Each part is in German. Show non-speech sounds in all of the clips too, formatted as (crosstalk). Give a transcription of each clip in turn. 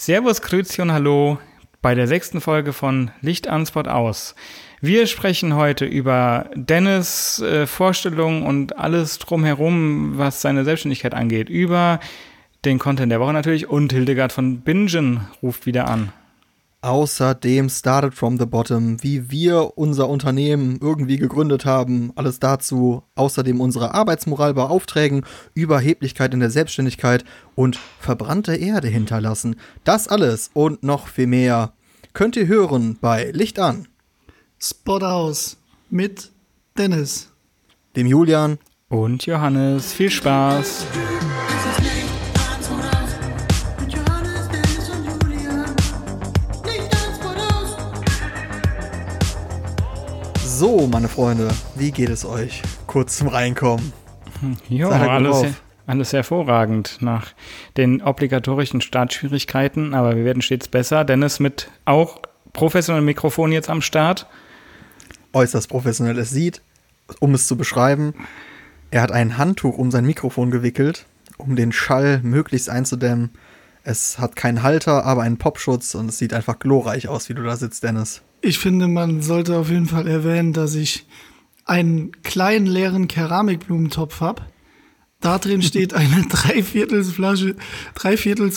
Servus, Grüezi und Hallo bei der sechsten Folge von Licht an, Spot aus. Wir sprechen heute über Dennis äh, Vorstellungen und alles drumherum, was seine Selbstständigkeit angeht. Über den Content der Woche natürlich und Hildegard von Bingen ruft wieder an. Außerdem Started from the Bottom, wie wir unser Unternehmen irgendwie gegründet haben, alles dazu. Außerdem unsere Arbeitsmoral bei Aufträgen, Überheblichkeit in der Selbstständigkeit und verbrannte Erde hinterlassen. Das alles und noch viel mehr könnt ihr hören bei Licht an. Spot aus mit Dennis, dem Julian und Johannes. Viel Spaß! So, meine Freunde, wie geht es euch? Kurz zum Reinkommen. Ja, alles, alles hervorragend nach den obligatorischen Startschwierigkeiten, aber wir werden stets besser. Dennis mit auch professionellem Mikrofon jetzt am Start. Äußerst professionell. Es sieht, um es zu beschreiben, er hat ein Handtuch um sein Mikrofon gewickelt, um den Schall möglichst einzudämmen. Es hat keinen Halter, aber einen Popschutz und es sieht einfach glorreich aus, wie du da sitzt, Dennis. Ich finde, man sollte auf jeden Fall erwähnen, dass ich einen kleinen leeren Keramikblumentopf habe. Da drin steht eine (laughs) Dreiviertels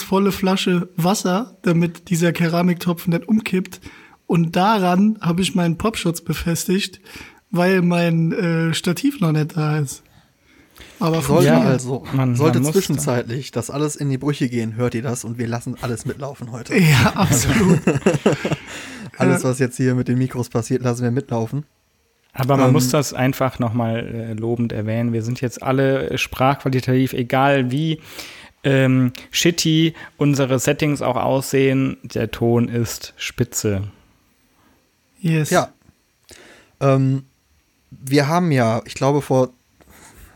volle Flasche Wasser, damit dieser Keramiktopf nicht umkippt. Und daran habe ich meinen Popschutz befestigt, weil mein äh, Stativ noch nicht da ist. Aber sollte ja, also, man, sollte man zwischenzeitlich das alles in die Brüche gehen, hört ihr das und wir lassen alles mitlaufen heute. (laughs) Ja, absolut. (laughs) Alles, was jetzt hier mit den Mikros passiert, lassen wir mitlaufen. Aber man ähm, muss das einfach nochmal äh, lobend erwähnen. Wir sind jetzt alle sprachqualitativ, egal wie ähm, shitty unsere Settings auch aussehen, der Ton ist spitze. Yes. Ja. Ähm, wir haben ja, ich glaube, vor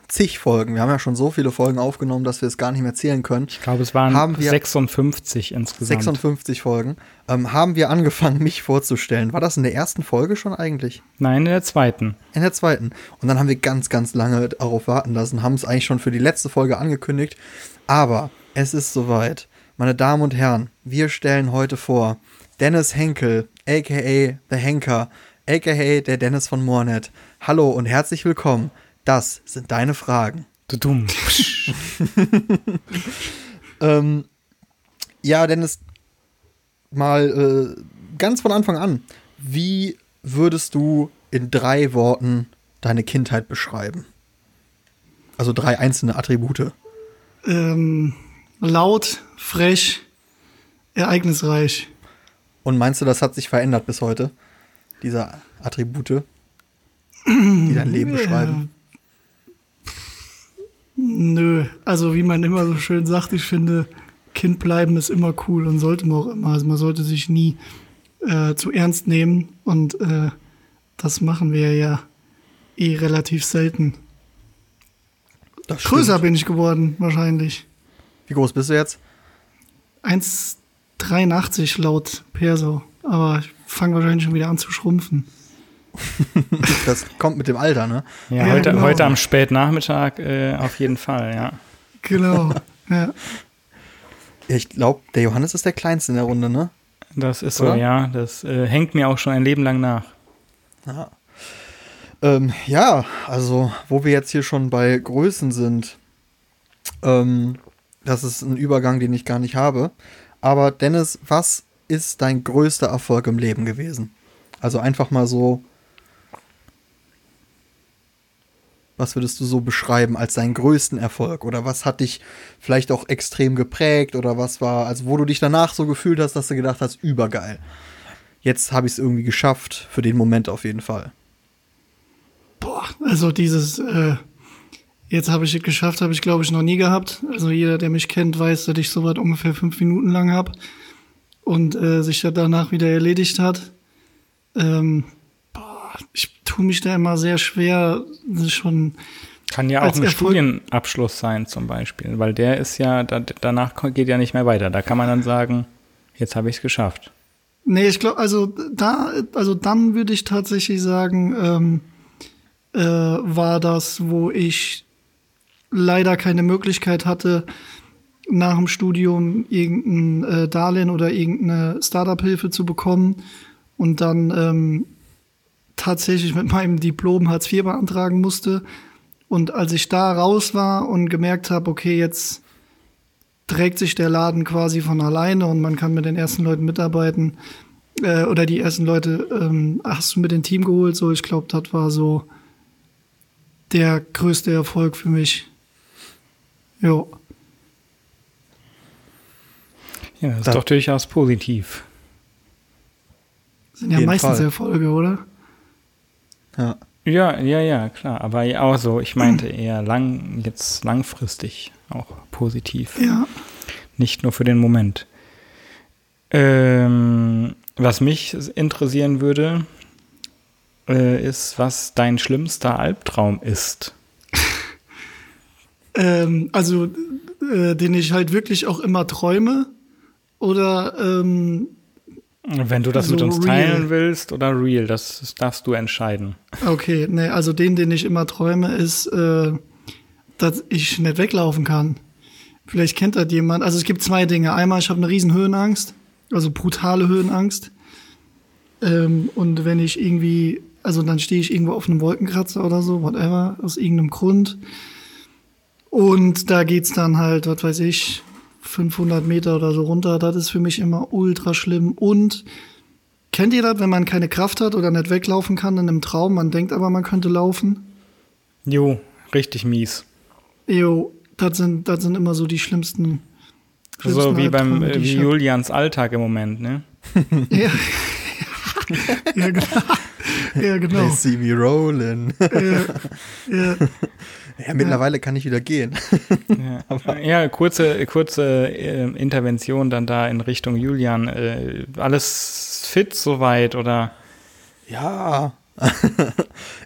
zig Folgen. Wir haben ja schon so viele Folgen aufgenommen, dass wir es gar nicht mehr zählen können. Ich glaube, es waren haben 56 insgesamt. 56 Folgen. Ähm, haben wir angefangen, (laughs) mich vorzustellen. War das in der ersten Folge schon eigentlich? Nein, in der zweiten. In der zweiten. Und dann haben wir ganz, ganz lange darauf warten lassen, haben es eigentlich schon für die letzte Folge angekündigt. Aber es ist soweit. Meine Damen und Herren, wir stellen heute vor Dennis Henkel, aka The Henker, aka der Dennis von Mornet. Hallo und herzlich willkommen das sind deine Fragen. Du dumm. (laughs) ähm, ja, Dennis, mal äh, ganz von Anfang an. Wie würdest du in drei Worten deine Kindheit beschreiben? Also drei einzelne Attribute. Ähm, laut, frech, ereignisreich. Und meinst du, das hat sich verändert bis heute? Diese Attribute, die dein Leben beschreiben? Nö, also wie man immer so schön sagt, ich finde, Kind bleiben ist immer cool und sollte man auch immer. Also man sollte sich nie äh, zu ernst nehmen und äh, das machen wir ja eh relativ selten. Größer bin ich geworden, wahrscheinlich. Wie groß bist du jetzt? 1,83 laut Perso. Aber ich fange wahrscheinlich schon wieder an zu schrumpfen. (laughs) das kommt mit dem Alter, ne? Ja, ja heute, genau. heute am Spätnachmittag äh, auf jeden Fall, ja. Genau, (laughs) ja. Ich glaube, der Johannes ist der Kleinste in der Runde, ne? Das ist Oder? so, ja. Das äh, hängt mir auch schon ein Leben lang nach. Ja. Ähm, ja, also, wo wir jetzt hier schon bei Größen sind, ähm, das ist ein Übergang, den ich gar nicht habe. Aber Dennis, was ist dein größter Erfolg im Leben gewesen? Also einfach mal so Was würdest du so beschreiben als deinen größten Erfolg? Oder was hat dich vielleicht auch extrem geprägt? Oder was war, also wo du dich danach so gefühlt hast, dass du gedacht hast, übergeil. Jetzt habe ich es irgendwie geschafft, für den Moment auf jeden Fall. Boah, also dieses, äh, jetzt habe ich es geschafft, habe ich glaube ich noch nie gehabt. Also jeder, der mich kennt, weiß, dass ich sowas ungefähr fünf Minuten lang habe und äh, sich das danach wieder erledigt hat. Ähm, ich tue mich da immer sehr schwer, schon. Kann ja auch ein Erfolg Studienabschluss sein, zum Beispiel, weil der ist ja, da, danach geht ja nicht mehr weiter. Da kann man dann sagen, jetzt habe ich es geschafft. Nee, ich glaube, also da, also dann würde ich tatsächlich sagen, ähm, äh, war das, wo ich leider keine Möglichkeit hatte, nach dem Studium irgendein äh, Darlehen oder irgendeine Startup-Hilfe zu bekommen und dann ähm, tatsächlich mit meinem Diplom Hartz IV beantragen musste. Und als ich da raus war und gemerkt habe, okay, jetzt trägt sich der Laden quasi von alleine und man kann mit den ersten Leuten mitarbeiten, äh, oder die ersten Leute ähm, hast du mit dem Team geholt, so ich glaube, das war so der größte Erfolg für mich. Jo. Ja, das ist doch durchaus positiv. Sind ja meistens Fall. Erfolge, oder? Ja. Ja, ja, ja, klar. Aber ja auch so, ich meinte (clears throat) eher lang, jetzt langfristig auch positiv. Ja. Nicht nur für den Moment. Ähm, was mich interessieren würde, äh, ist, was dein schlimmster Albtraum ist. (laughs) Ähm, also, äh, den ich halt wirklich auch immer träume. Oder ähm, Wenn du das mit So uns real. teilen willst oder real, das, das darfst du entscheiden. Okay, ne, also den, den ich immer träume, ist, äh, dass ich nicht weglaufen kann. Vielleicht kennt das jemand. Also es gibt zwei Dinge. Einmal, ich habe eine riesen Höhenangst, also brutale Höhenangst. Ähm, und wenn ich irgendwie, also dann stehe ich irgendwo auf einem Wolkenkratzer oder so, whatever, aus irgendeinem Grund. Und da geht's dann halt, was weiß ich, 500 Meter oder so runter. Das ist für mich immer ultra schlimm. Und Kennt ihr das, wenn man keine Kraft hat oder nicht weglaufen kann in einem Traum? Man denkt aber, man könnte laufen. Jo, richtig mies. Jo, das sind, das sind immer so die schlimmsten. So schlimmsten wie beim die wie. Julians Alltag im Moment, ne? (laughs) Ja. ja, genau. (laughs) Ja, genau. They see me rolling. Ja, ja. (laughs) ja, mittlerweile kann ich wieder gehen. (laughs) Ja, ja kurze, kurze äh, Intervention dann da in Richtung Julian. Äh, alles fit soweit oder? Ja. (laughs)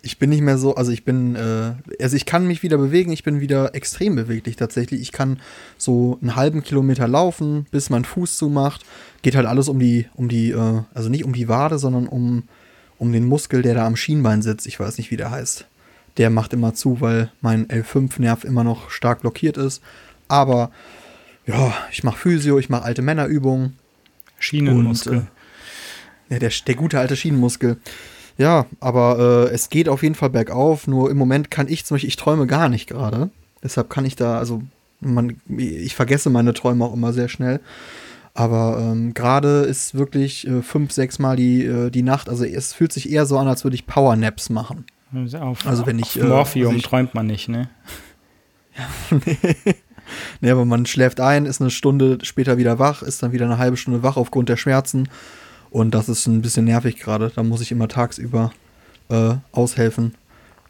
ich bin nicht mehr so, also ich bin, äh, also ich kann mich wieder bewegen, ich bin wieder extrem beweglich tatsächlich. Ich kann so einen halben Kilometer laufen, bis mein Fuß zumacht. Geht halt alles um die, um die, äh, also nicht um die Wade, sondern um, um den Muskel, der da am Schienbein sitzt. Ich weiß nicht, wie der heißt. Der macht immer zu, weil mein L5-Nerv immer noch stark blockiert ist. Aber ja, ich mache Physio, ich mache alte Männerübungen. Schienenmuskel. Und, Ja, der, der gute alte Schienenmuskel. Ja, aber äh, es geht auf jeden Fall bergauf. Nur im Moment kann ich zum Beispiel, ich träume gar nicht gerade. Deshalb kann ich da, also man, ich vergesse meine Träume auch immer sehr schnell. Aber ähm, gerade ist wirklich äh, fünf, sechs Mal die, äh, die Nacht. Also es fühlt sich eher so an, als würde ich Powernaps machen. Auf, also wenn ich, äh, Morphium also ich- träumt man nicht, ne? (laughs) Nee, aber man schläft ein, ist eine Stunde später wieder wach, ist dann wieder eine halbe Stunde wach aufgrund der Schmerzen. Und das ist ein bisschen nervig gerade. Da muss ich immer tagsüber äh, aushelfen.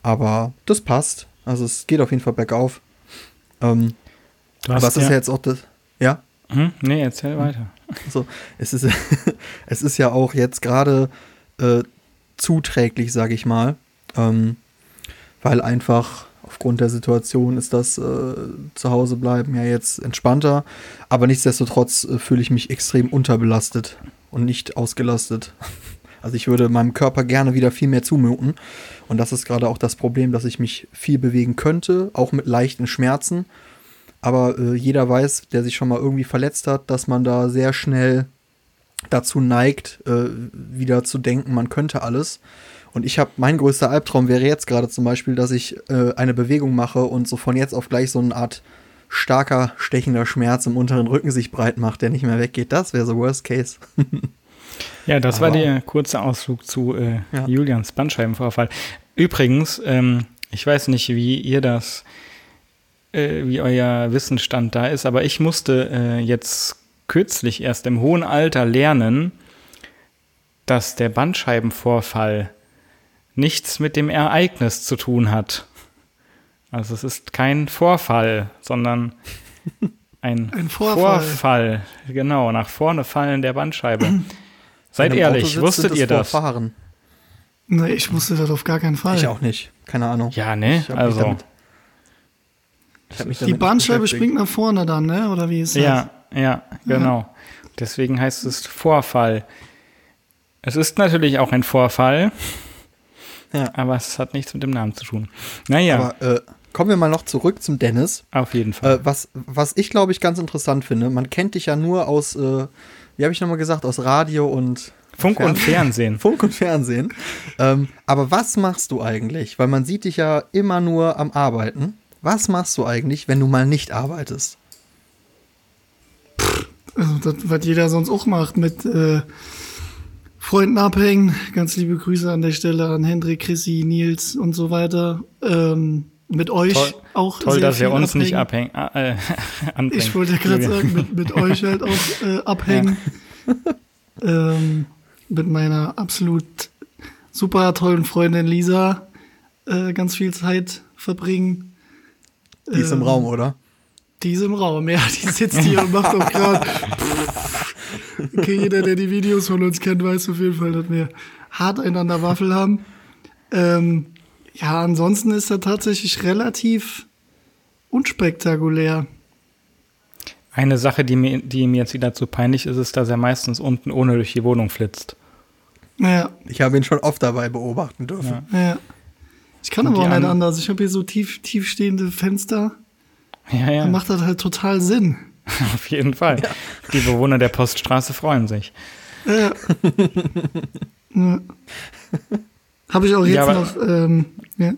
Aber das passt. Also es geht auf jeden Fall bergauf. Ähm, aber es ist ja jetzt auch das. Ja? Hm? Nee, erzähl weiter. So, es ist, (laughs) es ist ja auch jetzt gerade äh, zuträglich, sage ich mal, ähm, weil einfach aufgrund der Situation ist das äh, zu Hause bleiben ja jetzt entspannter, aber nichtsdestotrotz äh, fühle ich mich extrem unterbelastet und nicht ausgelastet. (laughs) Also ich würde meinem Körper gerne wieder viel mehr zumuten und das ist gerade auch das Problem, dass ich mich viel bewegen könnte, auch mit leichten Schmerzen. Aber äh, jeder weiß, der sich schon mal irgendwie verletzt hat, dass man da sehr schnell dazu neigt, äh, wieder zu denken, man könnte alles. Und ich habe, mein größter Albtraum wäre jetzt gerade zum Beispiel, dass ich äh, eine Bewegung mache und so von jetzt auf gleich so eine Art starker, stechender Schmerz im unteren Rücken sich breit macht, der nicht mehr weggeht. Das wäre so Worst Case. (laughs) Ja, das war Aber- der kurze Ausflug zu äh, Ja. Julians Bandscheibenvorfall. Übrigens, ähm, ich weiß nicht, wie ihr das, äh, wie euer Wissensstand da ist, aber ich musste äh, jetzt kürzlich erst im hohen Alter lernen, dass der Bandscheibenvorfall nichts mit dem Ereignis zu tun hat. Also es ist kein Vorfall, sondern (laughs) ein, Ein Vorfall. Vorfall. Genau, nach vorne fallen der Bandscheibe. (clears throat) Seid ehrlich, wusstet ihr das? Vorfahren. Nee, ich wusste das auf gar keinen Fall. Ich auch nicht. Keine Ahnung. Ja, ne? Also, damit- Die Bandscheibe springt nach vorne dann, ne? Oder wie ist das? ja, ja, genau. Deswegen heißt es Vorfall. Es ist natürlich auch ein Vorfall, Ja. aber es hat nichts mit dem Namen zu tun. Naja, Aber äh, kommen wir mal noch zurück zum Dennis. Auf jeden Fall. Äh, was, was ich, glaube ich, ganz interessant finde, man kennt dich ja nur aus, äh, wie habe ich nochmal gesagt, aus Radio und Funk und Fernsehen. (laughs) Funk und Fernsehen. Ähm, aber was machst du eigentlich? Weil man sieht dich ja immer nur am Arbeiten. Was machst du eigentlich, wenn du mal nicht arbeitest? Also das, was jeder sonst auch macht, mit äh, Freunden abhängen. Ganz liebe Grüße an der Stelle an Hendrik, Chrissy, Nils und so weiter. Ähm, mit euch Toll, auch toll sehr dass viel uns nicht abhängen. abhängen. Äh, (laughs) anbringen. Ich wollte gerade sagen, mit, mit euch halt auch (laughs) äh, abhängen. ähm, mit meiner absolut super tollen Freundin Lisa äh, ganz viel Zeit verbringen. Die ist im Ähm, Raum, oder? Die ist im Raum, ja, die sitzt hier und macht auch gerade. (laughs) Okay, jeder, der die Videos von uns kennt, weiß auf jeden Fall, dass wir hart einander Waffel haben. Ähm, ja, ansonsten ist er tatsächlich relativ unspektakulär. Eine Sache, die mir, die ihm jetzt wieder zu peinlich ist, ist, dass er meistens unten ohne durch die Wohnung flitzt. Naja, Ich habe ihn schon oft dabei beobachten dürfen. Ja. ja. Ich kann Und aber auch nicht an- anders. Ich habe hier so tief, tiefstehende Fenster. Ja, ja, Da macht das halt total Sinn. (laughs) auf jeden Fall. Die Bewohner der Poststraße freuen sich. Ja. ja. Habe ich auch jetzt Ja, noch. Ähm, ja.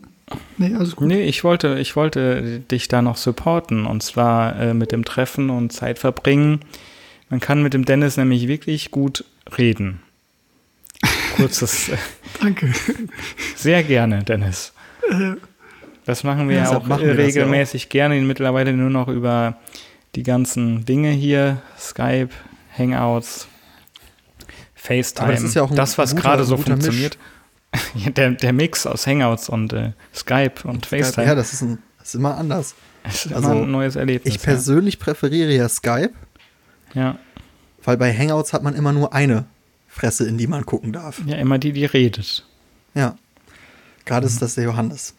Nee, alles gut. Nee, ich wollte, ich wollte dich da noch supporten und zwar äh, mit dem Treffen und Zeit verbringen. Man kann mit dem Dennis nämlich wirklich gut reden. Kurzes, äh, Äh. (laughs) Danke. sehr gerne, Dennis. Das machen wir Ja, ja auch äh, ja regelmäßig gerne, mittlerweile nur noch über die ganzen Dinge hier, Skype, Hangouts, FaceTime. Aber das ist ja auch ein das, was gerade so funktioniert. Ja, (laughs) der, der Mix aus Hangouts und äh, Skype und FaceTime. Ja, das ist, ein, das ist immer anders. das ist also, immer ein neues Erlebnis. Ich persönlich präferiere ja Skype, ja. weil bei Hangouts hat man immer nur eine Fresse, in die man gucken darf. ja, immer die, die redet. Ja. Gerade ist das der Johannes.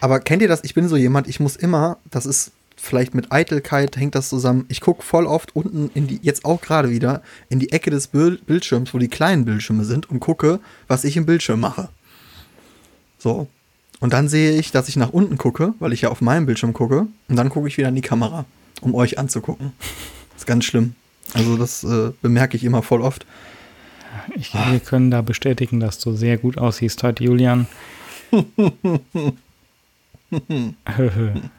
Aber kennt ihr das? Ich bin so jemand, ich muss immer, das ist vielleicht mit Eitelkeit hängt das zusammen. Ich gucke voll oft unten in die, jetzt auch gerade wieder, in die Ecke des Bild Bildschirms, wo die kleinen Bildschirme sind und gucke, was ich im Bildschirm mache. So. Und dann sehe ich, dass ich nach unten gucke, weil ich ja auf meinem Bildschirm gucke. Und dann gucke ich wieder in die Kamera, um euch anzugucken. Das ist ganz schlimm. Also das äh, bemerke ich immer voll oft. Ich, wir können da bestätigen, dass du sehr gut aussiehst heute, Julian. (laughs) (laughs)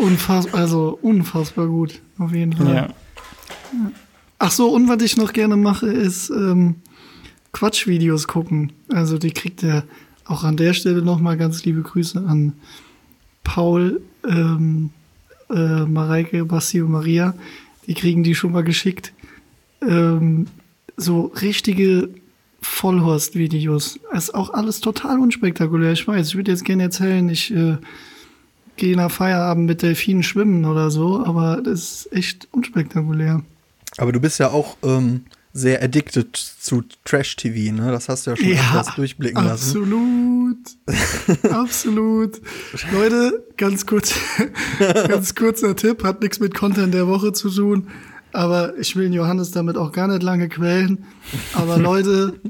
Unfassbar, also unfassbar gut, auf jeden Fall. ja. Ach so, und was ich noch gerne mache, ist ähm, Quatschvideos gucken. Also die kriegt er auch an der Stelle nochmal ganz liebe Grüße an Paul, ähm, äh, Mareike, Basti und Maria. Die kriegen die schon mal geschickt. Ähm, so richtige Vollhorst-Videos. Ist auch alles total unspektakulär. Ich weiß, ich würde jetzt gerne erzählen, ich äh, gehe nach Feierabend mit Delfinen schwimmen oder so, aber das ist echt unspektakulär. Aber du bist ja auch ähm, sehr addicted zu Trash-TV, ne? Das hast du ja schon öfters durchblicken lassen. Absolut. (laughs) absolut. Leute, ganz kurz, (laughs) ganz kurzer Tipp, hat nichts mit Content der Woche zu tun, aber ich will Johannes damit auch gar nicht lange quälen. Aber (laughs) Leute,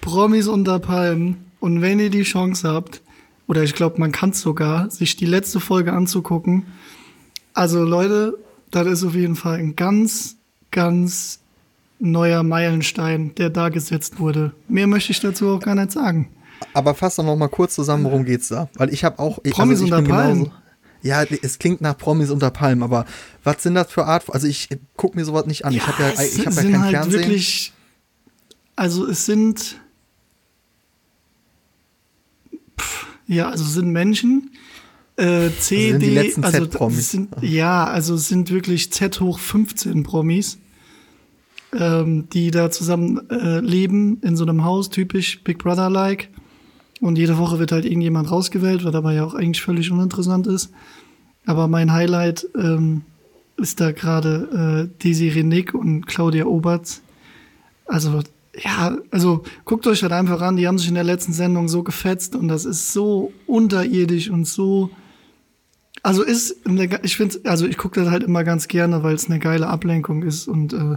Promis unter Palmen und wenn ihr die Chance habt, oder ich glaube, man kann es sogar, sich die letzte Folge anzugucken. Also Leute, das ist auf jeden Fall ein ganz, ganz neuer Meilenstein, der da gesetzt wurde. Mehr möchte ich dazu auch gar nicht sagen. Aber fass doch noch mal kurz zusammen, worum geht's da? Weil ich habe auch. Ich, Promis ich unter Palmen. genauso- Ja, es klingt nach Promis unter Palmen, aber was sind das für Art? Also ich gucke mir sowas nicht an. ich habe ja, ich hab ja sind kein halt Fernsehen. wirklich, also es sind, pff, ja, also sind Menschen, äh, C, die D, letzten also sind, ja, also sind wirklich Z hoch 15 Promis, ähm, die da zusammen äh, leben in so einem Haus, typisch Big Brother-like. Und jede Woche wird halt irgendjemand rausgewählt, was aber ja auch eigentlich völlig uninteressant ist. Aber mein Highlight ähm, ist da gerade äh, Desiree Nick und Claudia Oberts. Also, ja, also guckt euch halt einfach an, die haben sich in der letzten Sendung so gefetzt und das ist so unterirdisch und so. Also ist, eine, ich finde, also ich gucke das halt immer ganz gerne, weil es eine geile Ablenkung ist und äh,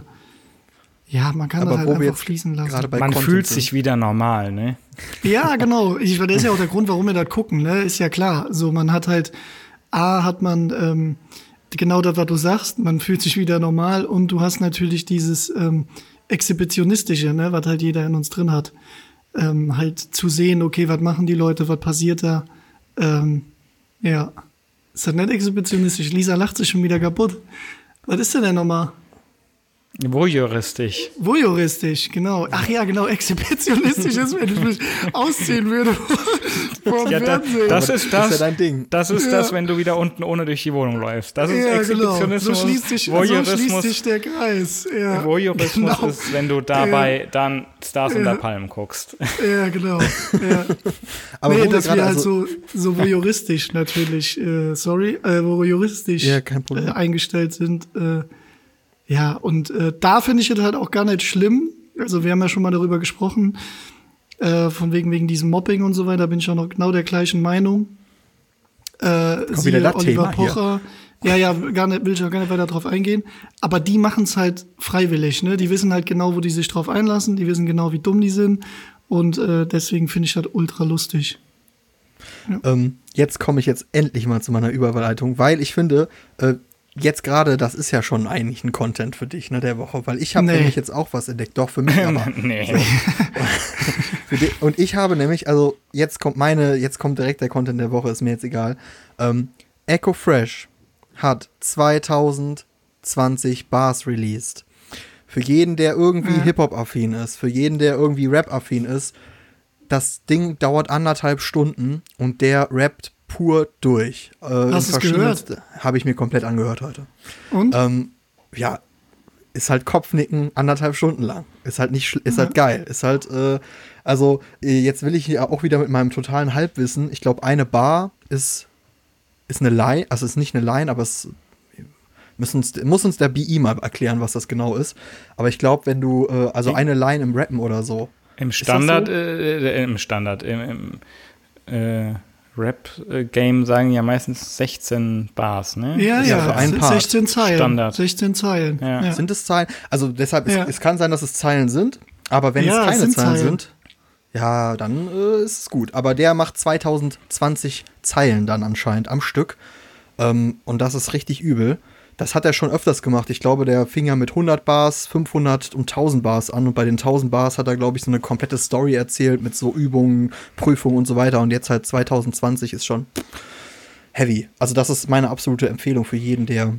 Ja, man kann Aber das halt einfach fließen lassen. Man Content fühlt sind. sich wieder normal, ne? Ja, genau. Ich, das ist ja auch der Grund, warum wir das gucken, ne? Ist ja klar. So, man hat halt, A, hat man ähm, genau das, was du sagst, man fühlt sich wieder normal und du hast natürlich dieses ähm, Exhibitionistische, ne, was halt jeder in uns drin hat. Ähm, halt zu sehen, okay, was machen die Leute, was passiert da. Ähm, ja. Ist das nicht exhibitionistisch? Lisa lacht sich schon wieder kaputt. Was ist denn denn nochmal? Voyeuristisch. Voyeuristisch, genau. Ach ja, genau, exhibitionistisch ist, (laughs) wenn ich mich ausziehen würde (laughs) vor dem Ja, da, Fernsehen. das ist das das. ist ja dein Ding. Das ist Ja. das, wenn du wieder unten ohne durch die Wohnung läufst. Das ist ja, genau. Exhibitionismus. So schließt sich, so schließt sich der Kreis. Ja, Voyeurismus genau. ist, wenn du dabei dann Stars unter Palmen guckst. Ja, genau. (laughs) Ja. Aber nee, wo wir dass wir gerade halt also, so, so voyeuristisch natürlich, äh, sorry, äh, voyeuristisch Ja, kein Problem. äh, eingestellt sind. Äh, ja, und äh, da finde ich es halt auch gar nicht schlimm. Also wir haben ja schon mal darüber gesprochen, äh, von wegen wegen diesem Mobbing und so weiter, bin ich auch noch genau der gleichen Meinung. Äh, Kommt siehe Oliver Thema hier. Pocher. Ja, ja, gar nicht, will ich auch gar nicht weiter drauf eingehen. Aber die machen es halt freiwillig, ne? Die wissen halt genau, wo die sich drauf einlassen, die wissen genau, wie dumm die sind. Und äh, deswegen finde ich das ultra lustig. ähm, jetzt komme ich jetzt endlich mal zu meiner Überleitung, weil ich finde, äh, jetzt gerade, das ist ja schon eigentlich ein Content für dich, ne, der Woche, weil ich habe Nee. nämlich jetzt auch was entdeckt, doch für mich aber. (laughs) nee. (laughs) Die, und ich habe nämlich, also jetzt kommt meine, jetzt kommt direkt der Content der Woche, ist mir jetzt egal. Ähm, Echo Fresh hat 2020 Bars released. Für jeden, der irgendwie Ja. Hip-Hop-affin ist, für jeden, der irgendwie Rap-affin ist, das Ding dauert anderthalb Stunden und der rappt pur durch. Äh, Hast in du's gehört? Habe ich mir komplett angehört heute. Und? Ähm, ja, ist halt Kopfnicken anderthalb Stunden lang. Ist halt nicht, ist halt geil. Ist halt, äh, also äh, jetzt will ich hier auch wieder mit meinem totalen Halbwissen. Ich glaube, eine Bar ist, ist eine Line, also ist nicht eine Line, aber es müssen uns, muss uns der BI mal erklären, was das genau ist. Aber ich glaube, wenn du, äh, also eine Line im Rappen oder so. Im das Standard, so? äh, äh, im Standard, im, im äh, Rap-Game sagen ja meistens 16 Bars, ne? ja, ja, ja, für einen Part. 16 Zeilen. Standard. 16 Zeilen. Ja. Ja. Sind es Zeilen? Also deshalb, Ja. es, es kann sein, dass es Zeilen sind, aber wenn Ja, es es keine sind Zeilen, Zeilen. sind, ja, dann äh, ist es gut. Aber der macht 2020 Zeilen dann anscheinend am Stück. Ähm, und das ist richtig übel. Das hat er schon öfters gemacht. Ich glaube, der fing ja mit 100 Bars, 500 und 1000 Bars an. Und bei den 1000 Bars hat er, glaube ich, so eine komplette Story erzählt mit so Übungen, Prüfungen und so weiter. Und jetzt halt 2020 ist schon heavy. Also das ist meine absolute Empfehlung für jeden, der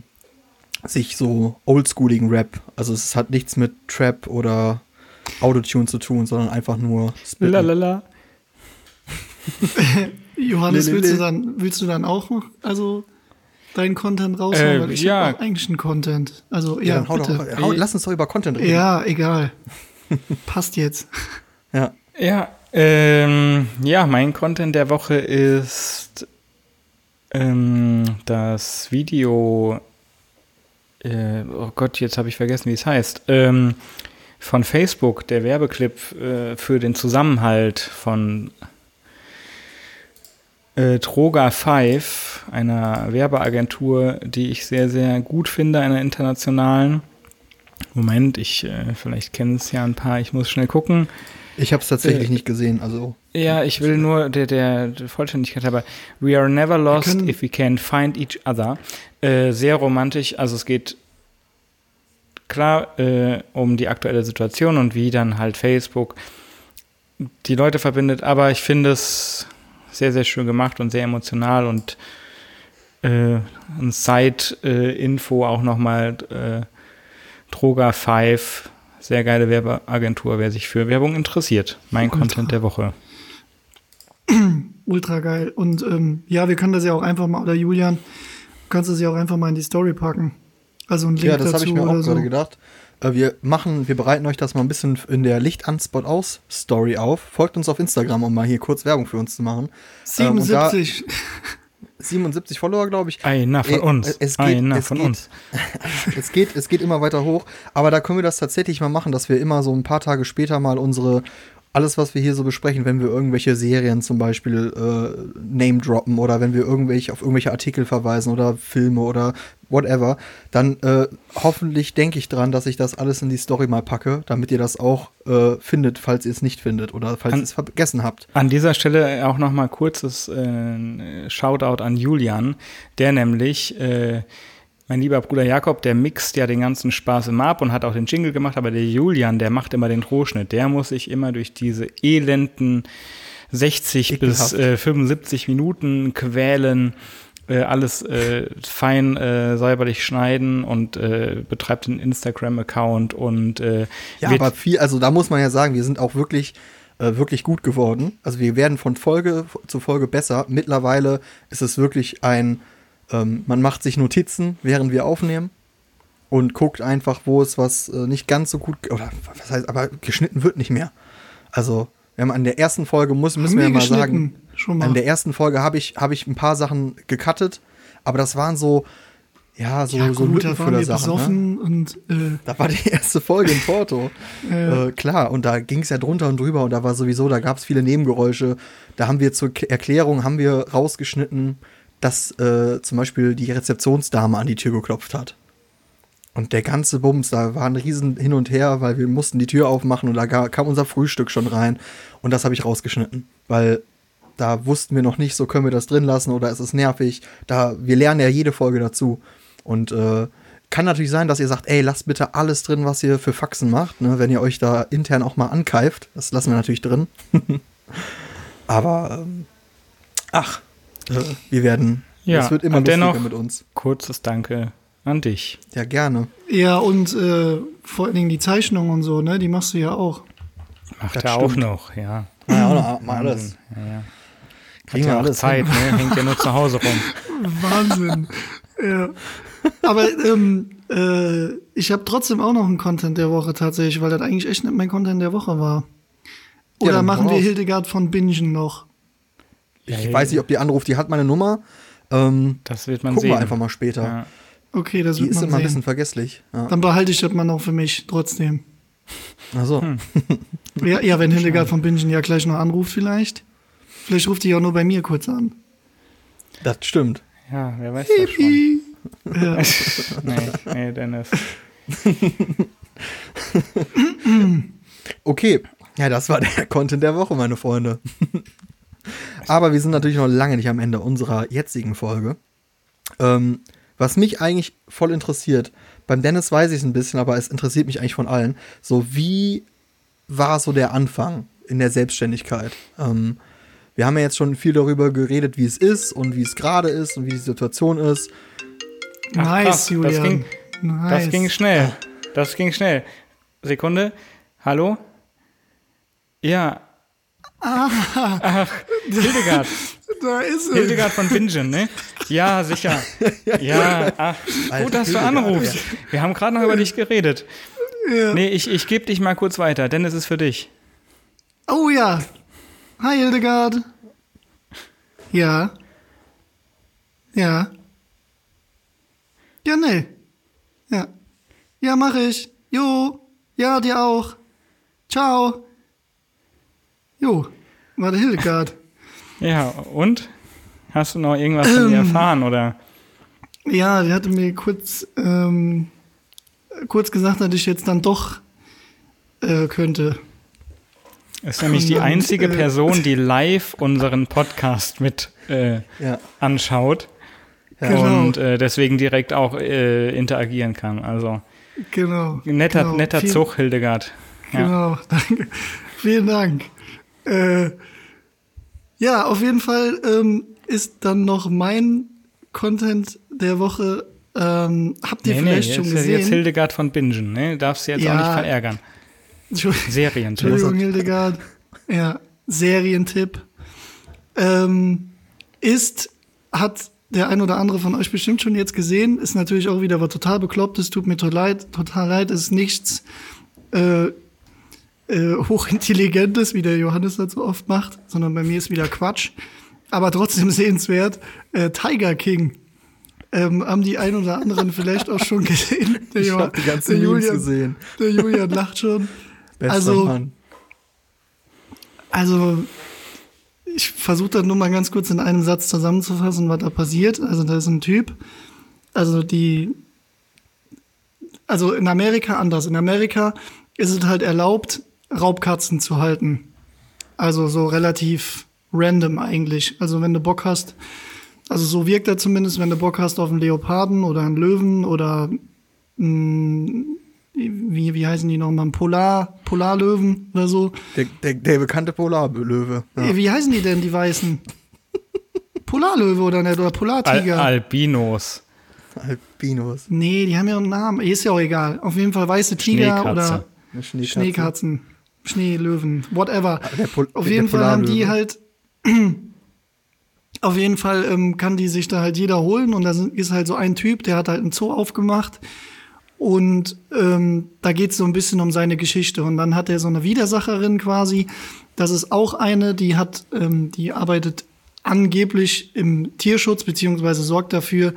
sich so oldschooligen Rap, also es hat nichts mit Trap oder Autotune zu tun, sondern einfach nur Spitten. Lalala. (laughs) Johannes, willst du dann, willst du dann auch noch, also deinen Content raushauen? Äh, Weil ich ja. hab auch eigentlich einen Content. Also, Ja, ja, dann hau bitte. doch, hau, lass uns doch über Content reden. Ja, egal. (laughs) Passt jetzt. Ja. Ja, ähm, ja, mein Content der Woche ist ähm, das Video. Äh, oh Gott, jetzt habe ich vergessen, wie es heißt. Ähm, von Facebook, der Werbeclip äh, für den Zusammenhalt von äh, Troga 5, einer Werbeagentur, die ich sehr, sehr gut finde, einer internationalen. Moment, ich äh, vielleicht kennen es ja ein paar, ich muss schnell gucken. Ich habe es tatsächlich Äh, nicht gesehen, also Ja, ich will nur der, der, der Vollständigkeit halber. We are never lost if we can find each other. Äh, sehr romantisch. Also es geht klar äh, um die aktuelle Situation und wie dann halt Facebook die Leute verbindet. Aber ich finde es sehr, sehr schön gemacht und sehr emotional und äh, ein Side-Info auch nochmal äh, Droga 5. Sehr geile Werbeagentur, wer sich für Werbung interessiert. Mein Ultra. Content der Woche. (clears throat) Ultra geil. Und ähm, ja, wir können das ja auch einfach mal, oder Julian, du kannst das ja auch einfach mal in die Story packen. Also ein Link ja, das habe ich mir auch so. gerade gedacht. Äh, Wir machen, wir bereiten euch das mal ein bisschen in der Licht an Spot aus Story auf. Folgt uns auf Instagram, um mal hier kurz Werbung für uns zu machen. Ähm, und da- 77. 77 (laughs) Follower, glaube ich. Einer von Äh, uns. Es geht, Einer es von geht, uns. (laughs) es geht, es geht immer weiter hoch. Aber da können wir das tatsächlich mal machen, dass wir immer so ein paar Tage später mal unsere alles, was wir hier so besprechen, wenn wir irgendwelche Serien zum Beispiel äh, name droppen oder wenn wir irgendwelche auf irgendwelche Artikel verweisen oder Filme oder whatever, dann äh, hoffentlich denke ich dran, dass ich das alles in die Story mal packe, damit ihr das auch äh, findet, falls ihr es nicht findet oder falls ihr es vergessen habt. An dieser Stelle auch noch mal kurzes äh, Shoutout an Julian, der nämlich äh, mein lieber Bruder Jakob, der mixt ja den ganzen Spaß immer ab und hat auch den Jingle gemacht, aber der Julian, der macht immer den Rohschnitt. Der muss sich immer durch diese elenden 60 Ekelhaft. bis äh, 75 Minuten quälen, äh, alles äh, fein äh, säuberlich schneiden und äh, betreibt einen Instagram-Account und äh, ja, aber viel, also da muss man ja sagen, wir sind auch wirklich wirklich gut geworden. Also wir werden von Folge zu Folge besser. Mittlerweile ist es wirklich ein ähm, man macht sich Notizen, während wir aufnehmen und guckt einfach, wo es was äh, nicht ganz so gut, oder was heißt, aber geschnitten wird nicht mehr. Also, wir haben an der ersten Folge, muss, müssen wir, wir mal sagen, mal. an der ersten Folge habe ich, hab ich ein paar Sachen gecuttet, aber das waren so, ja, so, ja, so gut, da waren wir Sachen, besoffen ne? und äh, Da war die erste Folge in Porto. (laughs) äh, klar, und da ging es ja drunter und drüber und da war sowieso, da gab es viele Nebengeräusche. Da haben wir zur Erklärung, haben wir rausgeschnitten, dass äh, zum Beispiel die Rezeptionsdame an die Tür geklopft hat. Und der ganze Bums, da war ein riesen Hin und Her, weil wir mussten die Tür aufmachen und da kam unser Frühstück schon rein. Und das habe ich rausgeschnitten, weil da wussten wir noch nicht, so können wir das drin lassen oder ist es nervig. Da, wir lernen ja jede Folge dazu. Und äh, kann natürlich sein, dass ihr sagt, ey, lasst bitte alles drin, was ihr für Faxen macht, ne? wenn ihr euch da intern auch mal ankeift. Das lassen wir natürlich drin. (laughs) Aber, ähm, ach, wir werden. Ja, es wird immer dennoch mit uns. Kurzes Danke an dich. Ja, gerne. Ja, und äh, vor allen Dingen die Zeichnung und so, ne? Die machst du ja auch. Macht er auch noch, ja. Ja, auch noch, mal alles. Ja, ja. Kriegen ja alles Zeit, ne? Hängt ja nur zu Hause rum. (laughs) Wahnsinn. ja. Aber ähm, äh, ich habe trotzdem auch noch einen Content der Woche tatsächlich, weil das eigentlich echt nicht mein Content der Woche war. Oder ja, machen wir Hildegard von Bingen noch? Ich hey. weiß nicht, ob die anruft, die hat meine Nummer. Ähm, das wird man gucken sehen. wir einfach mal später. Ja. Okay, das die wird man ist immer ein bisschen vergesslich. Ja. Dann behalte ich das mal noch für mich trotzdem. Ach so. Hm. (laughs) ja, ja, wenn Hildegard von Bingen ja gleich noch anruft vielleicht. Vielleicht ruft die auch nur bei mir kurz an. Das stimmt. Ja, wer weiß das schon. (laughs) Ja. (laughs) nee, nee, Dennis. okay, ja, das war der Content der Woche, meine Freunde. Aber wir sind natürlich noch lange nicht am Ende unserer jetzigen Folge. Ähm, was mich eigentlich voll interessiert, beim Dennis weiß ich es ein bisschen, aber es interessiert mich eigentlich von allen. So, wie war so der Anfang in der Selbstständigkeit? Ähm, wir haben ja jetzt schon viel darüber geredet, wie es ist und wie es gerade ist und wie die Situation ist. Ach, nice, krass, Julian. Das ging, nice. das ging schnell. Das ging schnell. Sekunde. Hallo? Ja, Ah, Ach, Hildegard. (laughs) Da ist er. Hildegard von Bingen, ne? Ja, sicher. (laughs) Ja, ach, gut, dass du anrufst. Wir haben gerade noch über dich geredet. Ja. Nee, ich, ich gebe dich mal kurz weiter, denn es ist für dich. Oh ja. Hi, Hildegard. Ja. Ja. Ja, nee. Ja. Ja, mach ich. Jo. Ja, dir auch. Ciao. Jo, war der Hildegard. ja, und? Hast du noch irgendwas von ähm, ihr erfahren, oder? Ja, die hatte mir kurz, ähm, kurz gesagt, dass ich jetzt dann doch äh, könnte. Ist nämlich die einzige äh, Person, die (laughs) live unseren Podcast mit äh, ja. anschaut ja. Genau. und äh, deswegen direkt auch äh, interagieren kann. Also genau, netter, genau. netter Zug, Hildegard. Ja. Genau, (laughs) danke. Vielen Dank. Äh, ja, auf jeden Fall ähm, ist dann noch mein Content der Woche. Ähm, habt ihr nee, vielleicht nee, schon jetzt, gesehen? Jetzt Hildegard von Bingen, ne? Darfst du jetzt ja. auch nicht verärgern. Serien. Entschuldigung, Hildegard. Ja, Serientipp. Ähm, ist, hat der ein oder andere von euch bestimmt schon jetzt gesehen, ist natürlich auch wieder was total beklopptes, tut mir total leid, total leid, ist nichts äh, äh, hochintelligentes, wie der Johannes das so oft macht, sondern bei mir ist wieder Quatsch. Aber trotzdem sehenswert. Äh, Tiger King. Ähm, haben die ein oder anderen vielleicht auch schon gesehen? (laughs) Der ich habe die ganzen Julian, gesehen. Der Julian lacht schon. (laughs) Bester also, Mann. Also, ich versuche das nur mal ganz kurz in einem Satz zusammenzufassen, was da passiert. Also, da ist ein Typ. Also, die. Also, in Amerika anders. In Amerika ist es halt erlaubt, Raubkatzen zu halten. Also, so relativ random eigentlich. Also, wenn du Bock hast. Also, so wirkt er zumindest, wenn du Bock hast auf einen Leoparden oder einen Löwen oder mh, wie, wie heißen die nochmal? Polar, Polarlöwen oder so. Der, der, der bekannte Polarlöwe. Ja. Wie heißen die denn, die Weißen? (laughs) Polarlöwe oder nicht? Oder Polartiger? Al Albinos. Albinos. Nee, die haben ja einen Namen. Ist ja auch egal. Auf jeden Fall weiße Tiger Schneekatze. oder Eine Schneekatze. Schneekatzen. Schneelöwen, whatever. Pol- Auf jeden Fall haben die halt. (clears throat) Auf jeden Fall ähm, kann die sich da halt jeder holen und da ist halt so ein Typ, der hat halt einen Zoo aufgemacht und ähm, da geht es so ein bisschen um seine Geschichte und dann hat er so eine Widersacherin quasi. Das ist auch eine, die hat, ähm, die arbeitet angeblich im Tierschutz beziehungsweise sorgt dafür,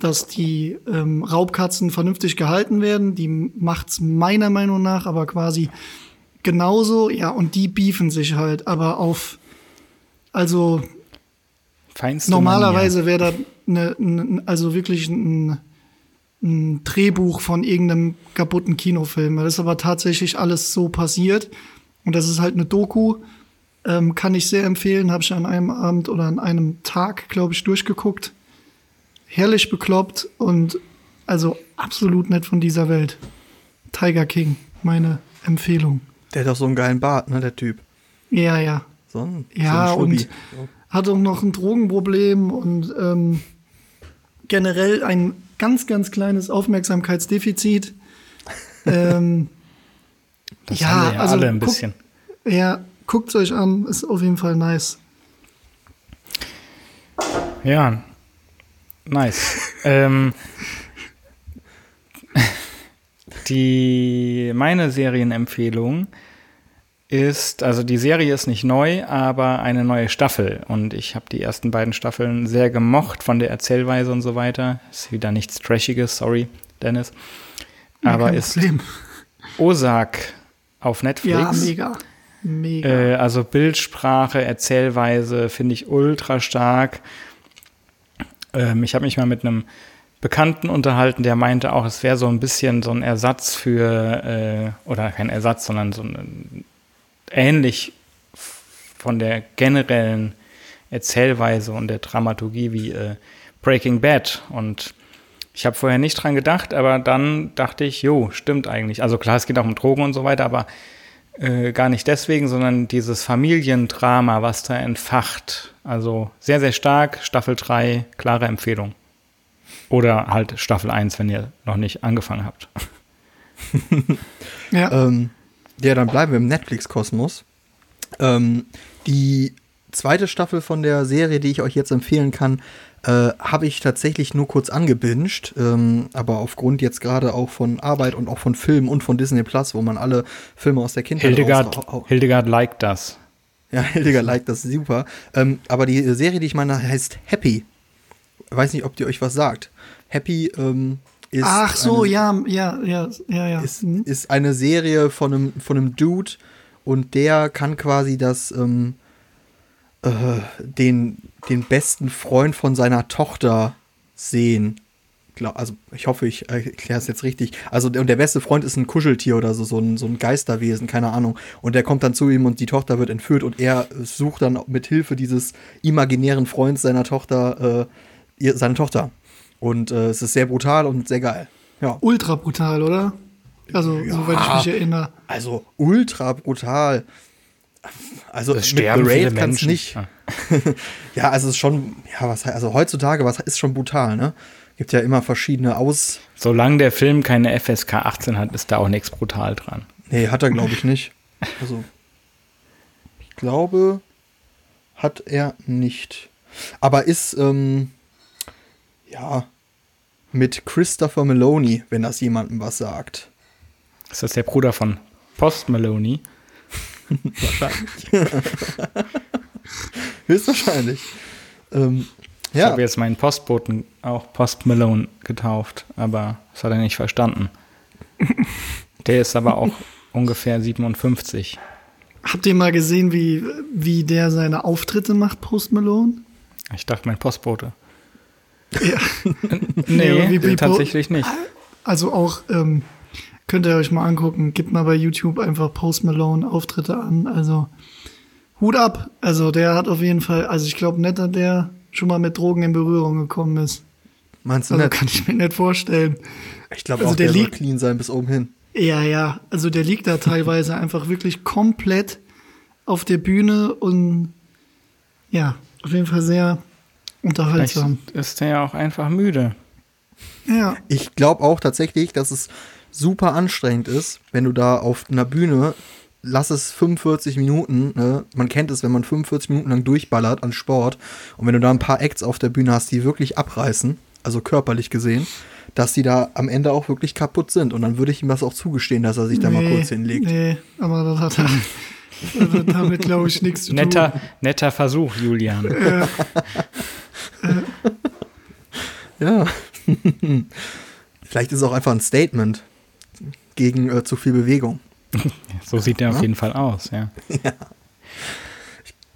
dass die ähm, Raubkatzen vernünftig gehalten werden. Die macht's meiner Meinung nach aber quasi genauso. Ja, und die beefen sich halt, aber auf, also Feinste normalerweise wäre da eine, eine, also wirklich ein, ein Drehbuch von irgendeinem kaputten Kinofilm. Das ist aber tatsächlich alles so passiert. Und das ist halt eine Doku. Ähm, kann ich sehr empfehlen. Habe ich an einem Abend oder an einem Tag, glaube ich, durchgeguckt. Herrlich bekloppt und also absolut nicht von dieser Welt. Tiger King, meine Empfehlung. Der hat doch so einen geilen Bart, ne, der Typ. Ja, ja. So ein, Ja, so ein und hat auch noch ein Drogenproblem und ähm, generell ein ganz, ganz kleines Aufmerksamkeitsdefizit. (laughs) ähm, Das Ja, haben wir ja also alle ein guck- bisschen. ja, guckt's euch an, ist auf jeden Fall nice. Ja, nice. ähm, die meine Serienempfehlung ist, also die Serie ist nicht neu, aber eine neue Staffel. Und ich habe die ersten beiden Staffeln sehr gemocht von der Erzählweise und so weiter. Ist wieder nichts Trashiges, sorry, Dennis. Aber Kein ist Problem. Ozark auf Netflix. Ja, mega. Mega. Äh, also Bildsprache, Erzählweise finde ich ultra stark. Ähm, ich habe mich mal mit einem Bekannten unterhalten, der meinte auch, es wäre so ein bisschen so ein Ersatz für, äh, oder kein Ersatz, sondern so ein, ähnlich von der generellen Erzählweise und der Dramaturgie wie äh, Breaking Bad. Und ich habe vorher nicht dran gedacht, aber dann dachte ich, jo, stimmt eigentlich. Also klar, es geht auch um Drogen und so weiter, aber äh, gar nicht deswegen, sondern dieses Familiendrama, was da entfacht. Also sehr, sehr stark. Staffel 3, klare Empfehlung. Oder halt Staffel 1, wenn ihr noch nicht angefangen habt. ja. (laughs) Ähm, ja, dann bleiben wir im Netflix-Kosmos. Ähm, die zweite Staffel von der Serie, die ich euch jetzt empfehlen kann, äh, habe ich tatsächlich nur kurz angebinged, ähm, aber aufgrund jetzt gerade auch von Arbeit und auch von Filmen und von Disney Plus, wo man alle Filme aus der Kindheit Hildegard, Hildegard liked das. Ja, (laughs) Hildegard liked das super. Ähm, aber die Serie, die ich meine, heißt Happy. Weiß nicht, ob die euch was sagt. Happy ähm, ist. Ach so, eine, ja, ja, ja, ja, ja. Ist, Mhm. ist eine Serie von einem, von einem Dude und der kann quasi das, ähm, äh, den, den besten Freund von seiner Tochter sehen. Also ich hoffe, ich erkläre es jetzt richtig. Also und der beste Freund ist ein Kuscheltier oder so, so ein, so ein Geisterwesen, keine Ahnung. Und der kommt dann zu ihm und die Tochter wird entführt und er sucht dann mit Hilfe dieses imaginären Freunds seiner Tochter äh, ihr, seine Tochter. Und äh, es ist sehr brutal und sehr geil. Ja. Ultra brutal, oder? Also, Ja. soweit ich mich erinnere. Also ultra brutal. Also Es sterben Raid viele kann's Menschen. nicht. Ja. (laughs) Ja, also es ist schon, ja, was also heutzutage, was ist schon brutal, ne? Gibt ja immer verschiedene Aus. Solange der Film keine FSK 18 hat, ist da auch nichts brutal dran. Nee, hat er, glaube ich, nicht. (laughs) Also, ich glaube, hat er nicht. Aber ist, ähm, ja, mit Christopher Maloney, wenn das jemandem was sagt. Ist das der Bruder von Post Maloney? (laughs) Höchstwahrscheinlich. Ähm, Ich ja, habe jetzt meinen Postboten auch Post Malone getauft, aber das hat er nicht verstanden. Der ist aber auch (laughs) ungefähr 57. Habt ihr mal gesehen, wie, wie der seine Auftritte macht, Post Malone? Ich dachte, mein Postbote. Ja. (laughs) Nee, wie- wie- tatsächlich nicht. Also auch, ähm, könnt ihr euch mal angucken, gebt mal bei YouTube einfach Post Malone Auftritte an. Also Hut ab. Also der hat auf jeden Fall, also ich glaube nicht, dass der schon mal mit Drogen in Berührung gekommen ist. Meinst du Also nicht? kann ich mir nicht vorstellen. Ich glaube also auch, der der, soll liegt- clean sein bis oben hin. Ja, ja. Also der liegt da teilweise (laughs) einfach wirklich komplett auf der Bühne und ja, auf jeden Fall sehr Vielleicht unterhaltsam. ist der ja auch einfach müde. Ja. Ich glaube auch tatsächlich, dass es super anstrengend ist, wenn du da auf einer Bühne, lass es 45 Minuten, ne? man kennt es, wenn man 45 Minuten lang durchballert an Sport und wenn du da ein paar Acts auf der Bühne hast, die wirklich abreißen, also körperlich gesehen, dass die da am Ende auch wirklich kaputt sind. Und dann würde ich ihm das auch zugestehen, dass er sich da mal kurz hinlegt. Nee, aber das hat, das hat damit, glaube ich, nichts zu tun. Netter, netter Versuch, Julian. Ja. (laughs) (laughs) Vielleicht ist es auch einfach ein Statement gegen äh, zu viel Bewegung. (laughs) So sieht der auf jeden Fall aus, ja. (laughs)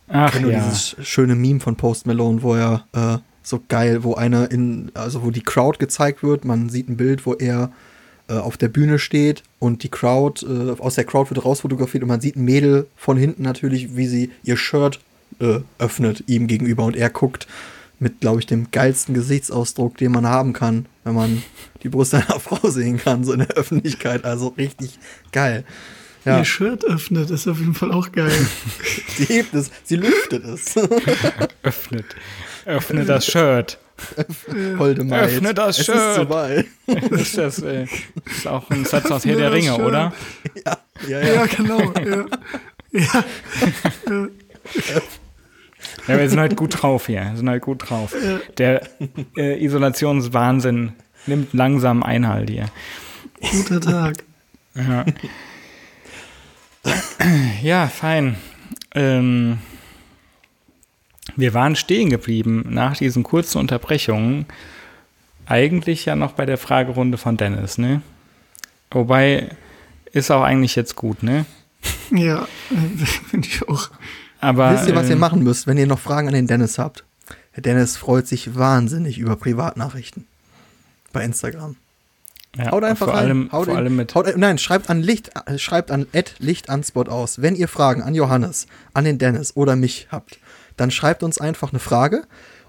Ach kenne nur ja. dieses schöne Meme von Post Malone, wo er äh, so geil, wo einer in, also wo die Crowd gezeigt wird, man sieht ein Bild, wo er äh, auf der Bühne steht und die Crowd, äh, aus der Crowd wird rausfotografiert und man sieht ein Mädel von hinten natürlich, wie sie ihr Shirt äh, öffnet ihm gegenüber und er guckt mit, glaube ich, dem geilsten Gesichtsausdruck, den man haben kann, wenn man (laughs) die Brust einer Frau sehen kann, so in der Öffentlichkeit. Also richtig geil. Ja, Ihr Shirt öffnet, ist auf jeden Fall auch geil. (laughs) sie hebt es, sie lüftet es. (laughs) Öffnet. Öffne das Shirt. Holde Maid. Öffne das es Shirt. ist soweit. Ist das äh, ist auch ein Satz aus Herr der Ringe, Shirt. oder? Ja, ja, ja. ja, genau. Ja. Ja. Ja, wir sind halt gut drauf hier. Wir sind halt gut drauf. Der äh, Isolationswahnsinn nimmt langsam Einhalt hier. Guter Tag. Ja, ja fein. Ähm, wir waren stehen geblieben nach diesen kurzen Unterbrechungen. Eigentlich ja noch bei der Fragerunde von Dennis, ne? Wobei, ist auch eigentlich jetzt gut, ne? Ja, (laughs) finde ich auch. Aber Wisst ihr, was ihr ähm, machen müsst, wenn ihr noch Fragen an den Dennis habt? Der Dennis freut sich wahnsinnig über Privatnachrichten. Bei Instagram. ja, Haut einfach vor rein. allem, haut vor in- allem mit Haut, nein, schreibt an Licht, äh, schreibt an Licht an Spot aus. Wenn ihr Fragen an Johannes, an den Dennis oder mich habt, dann schreibt uns einfach eine Frage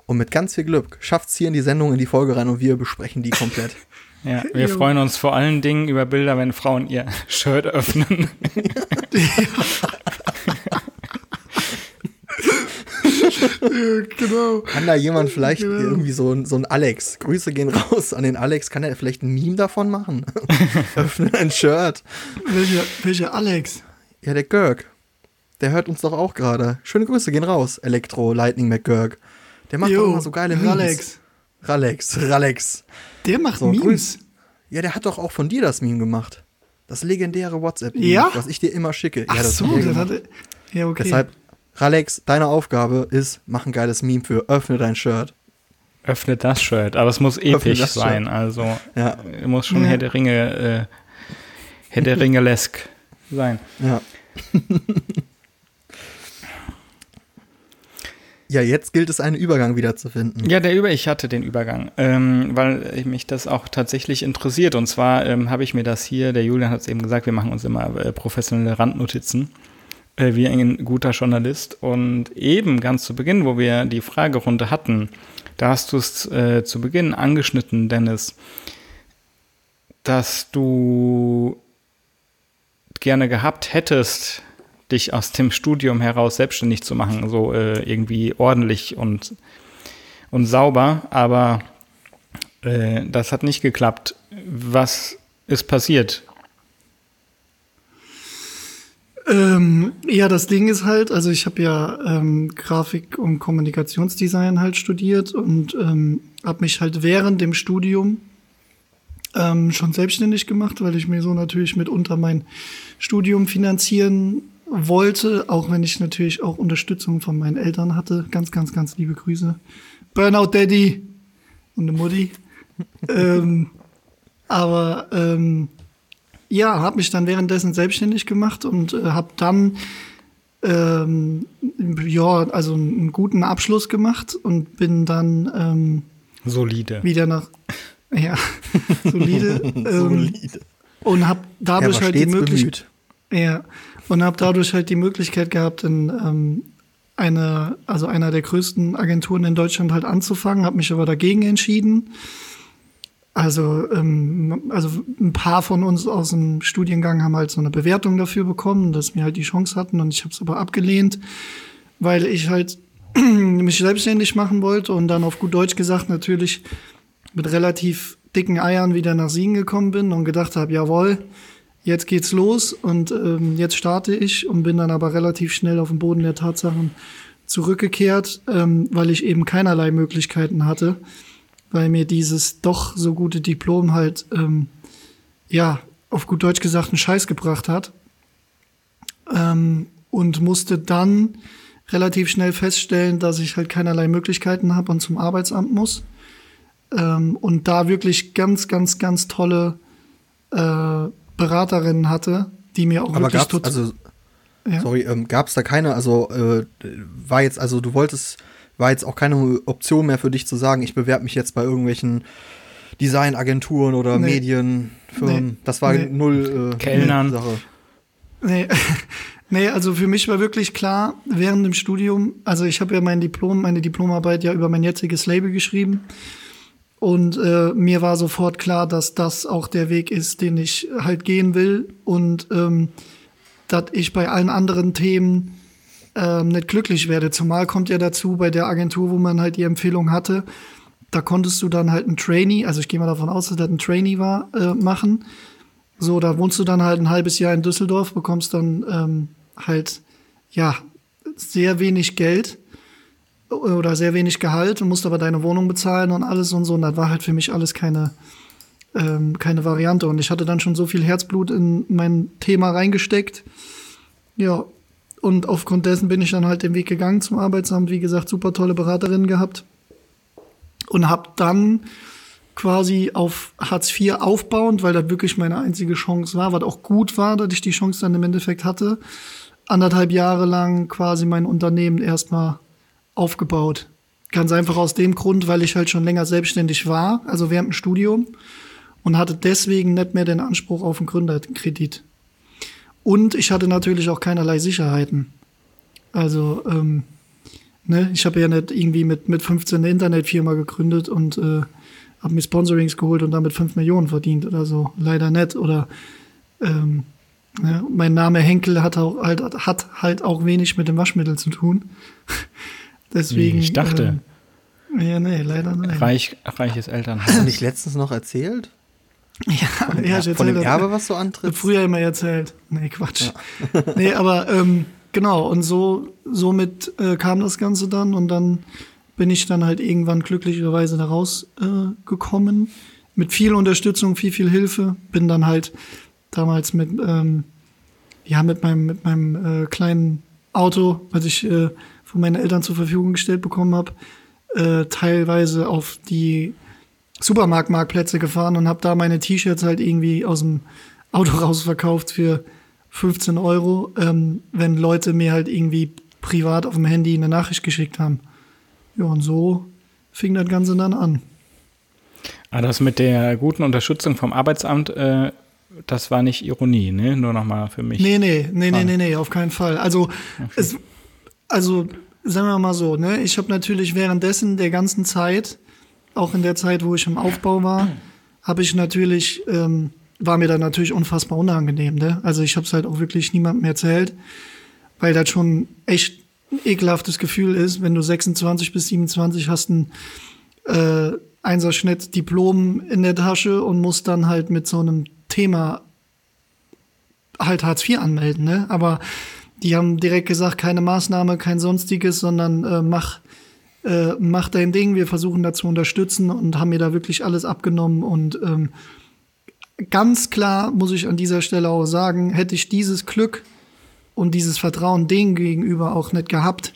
und mit ganz viel Glück schafft's hier in die Sendung, in die Folge rein und wir besprechen die komplett. (laughs) Ja, wir freuen uns vor allen Dingen über Bilder, wenn Frauen ihr (laughs) Shirt öffnen. (laughs) Ja, (laughs) genau. Kann da jemand vielleicht Genau. irgendwie so, ein- so ein Alex, Grüße gehen raus an den Alex, kann er vielleicht ein Meme davon machen? (laughs) Öffne ein Shirt. Welcher, welcher Alex? Ja, der Görg. Der hört uns doch auch gerade. Schöne Grüße gehen raus, Elektro Lightning McGurk. Der macht doch immer so geile Memes. Alex. Ralex, Ralex. Der macht So, Memes. Ja, der hat doch auch von dir das Meme gemacht. Das legendäre WhatsApp-Meme, Ja? was ich dir immer schicke. Ach ja, das so, das hatte. Ja, okay. Deshalb, Ralex, deine Aufgabe ist, mach ein geiles Meme für öffne dein Shirt. Öffnet das Shirt, aber es muss Öffne episch sein. Shirt. Also Ja, muss schon Ja. Herr der Ringe, äh, Herr der Ringe-lesk sein. ja. (laughs) ja, jetzt gilt es, einen Übergang wiederzufinden. Ja, der Über, ich hatte den Übergang, ähm, weil mich das auch tatsächlich interessiert. Und zwar ähm, habe ich mir das hier, der Julian hat es eben gesagt, wir machen uns immer äh, professionelle Randnotizen, äh, wie ein guter Journalist. Und eben ganz zu Beginn, wo wir die Fragerunde hatten, da hast du es äh, zu Beginn angeschnitten, Dennis, dass du gerne gehabt hättest, dich aus dem Studium heraus selbstständig zu machen, so äh, irgendwie ordentlich und, und sauber, aber äh, das hat nicht geklappt. Was ist passiert? Ähm, ja, das Ding ist halt, also ich habe ja ähm, Grafik- und Kommunikationsdesign halt studiert und ähm, habe mich halt während dem Studium ähm, schon selbstständig gemacht, weil ich mir so natürlich mitunter mein Studium finanzieren wollte, auch wenn ich natürlich auch Unterstützung von meinen Eltern hatte. Ganz, ganz, ganz liebe Grüße. Burnout Daddy und eine Mutti. (laughs) ähm, aber ähm, ja, habe mich dann währenddessen selbstständig gemacht und äh, habe dann ähm, ja, also einen guten Abschluss gemacht und bin dann ähm, solide wieder nach ja (laughs) solide, (laughs) ähm, solide. und habe dadurch halt die Möglichkeit ja und habe dadurch halt die Möglichkeit gehabt in ähm, eine also einer der größten Agenturen in Deutschland halt anzufangen, habe mich aber dagegen entschieden. Also, ähm, also ein paar von uns aus dem Studiengang haben halt so eine Bewertung dafür bekommen, dass wir halt die Chance hatten und ich habe es aber abgelehnt, weil ich halt (clears throat) mich selbstständig machen wollte und dann auf gut Deutsch gesagt natürlich mit relativ dicken Eiern wieder nach Siegen gekommen bin und gedacht habe, jawohl, jetzt geht's los und ähm, jetzt starte ich und bin dann aber relativ schnell auf den Boden der Tatsachen zurückgekehrt, ähm, weil ich eben keinerlei Möglichkeiten hatte weil mir dieses doch so gute Diplom halt, ähm, ja, auf gut Deutsch gesagt, einen Scheiß gebracht hat. Ähm, und musste dann relativ schnell feststellen, dass ich halt keinerlei Möglichkeiten habe und zum Arbeitsamt muss. Ähm, und da wirklich ganz, ganz, ganz tolle äh, Beraterinnen hatte, die mir auch Aber wirklich also ja? sorry, ähm, gab es da keine, also äh, war jetzt, also du wolltest war jetzt auch keine Option mehr für dich zu sagen, ich bewerbe mich jetzt bei irgendwelchen Designagenturen oder nee. Medienfirmen. Nee. Das war nee. null äh, Kellnern. Sache. Nee. (laughs) nee, also für mich war wirklich klar, während dem Studium, also ich habe ja mein Diplom, meine Diplomarbeit ja über mein jetziges Label geschrieben. Und äh, mir war sofort klar, dass das auch der Weg ist, den ich halt gehen will. Und ähm, dass ich bei allen anderen Themen ähm, nicht glücklich werde. Zumal kommt ja dazu bei der Agentur, wo man halt die Empfehlung hatte, da konntest du dann halt ein Trainee, also ich gehe mal davon aus, dass das ein Trainee war, äh, machen. So, da wohnst du dann halt ein halbes Jahr in Düsseldorf, bekommst dann ähm, halt, ja, sehr wenig Geld oder sehr wenig Gehalt und musst aber deine Wohnung bezahlen und alles und so. Und das war halt für mich alles keine, ähm, keine Variante. Und ich hatte dann schon so viel Herzblut in mein Thema reingesteckt. Ja, und aufgrund dessen bin ich dann halt den Weg gegangen zum Arbeitsamt. Wie gesagt, super tolle Beraterinnen gehabt. Und habe dann quasi auf Hartz IV aufbauend, weil das wirklich meine einzige Chance war, was auch gut war, dass ich die Chance dann im Endeffekt hatte, anderthalb Jahre lang quasi mein Unternehmen erstmal aufgebaut. Ganz einfach aus dem Grund, weil ich halt schon länger selbstständig war, also während dem Studium, und hatte deswegen nicht mehr den Anspruch auf einen Gründerkredit. Und ich hatte natürlich auch keinerlei Sicherheiten. Also, ähm, ne, ich habe ja nicht irgendwie mit, mit 15 eine Internetfirma gegründet und äh, habe mir Sponsorings geholt und damit 5 Millionen verdient oder so. Leider nicht. Oder ähm, ne, mein Name Henkel hat, auch, halt, hat halt auch wenig mit dem Waschmittel zu tun. (laughs) Deswegen. Ich dachte. Ähm, ja, nee, leider nicht. Reich, reiches Elternhaus. Hast du nicht letztens noch erzählt? Ja, von, ja, ich von dem Erbe, was du antrittst? Früher immer erzählt. Nee, Quatsch. Ja. (laughs) nee, aber ähm, genau, und so somit äh, kam das Ganze dann und dann bin ich dann halt irgendwann glücklicherweise da rausgekommen. Äh, mit viel Unterstützung, viel, viel Hilfe. Bin dann halt damals mit, ähm, ja, mit meinem, mit meinem äh, kleinen Auto, was ich äh, von meinen Eltern zur Verfügung gestellt bekommen habe, äh, teilweise auf die Supermarktmarktplätze gefahren und habe da meine T-Shirts halt irgendwie aus dem Auto (laughs) rausverkauft für 15 Euro, ähm, wenn Leute mir halt irgendwie privat auf dem Handy eine Nachricht geschickt haben. Ja, und so fing das Ganze dann an. Ah, das mit der guten Unterstützung vom Arbeitsamt, äh, das war nicht Ironie, ne? Nur nochmal für mich. Nee, nee, nee, nee, nee, nee, auf keinen Fall. Also, okay. es, also sagen wir mal so, ne? Ich habe natürlich währenddessen der ganzen Zeit auch in der Zeit, wo ich im Aufbau war, habe ich natürlich, ähm, war mir dann natürlich unfassbar unangenehm. Ne? Also ich habe es halt auch wirklich niemandem erzählt, weil das schon echt ein ekelhaftes Gefühl ist, wenn du 26 bis 27 hast ein äh, Einserschnitt Diplom in der Tasche und musst dann halt mit so einem Thema halt Hartz IV anmelden. Ne? Aber die haben direkt gesagt, keine Maßnahme, kein sonstiges, sondern äh, mach äh, mach dein Ding, wir versuchen da zu unterstützen und haben mir da wirklich alles abgenommen. Und ähm, ganz klar muss ich an dieser Stelle auch sagen, hätte ich dieses Glück und dieses Vertrauen denen gegenüber auch nicht gehabt,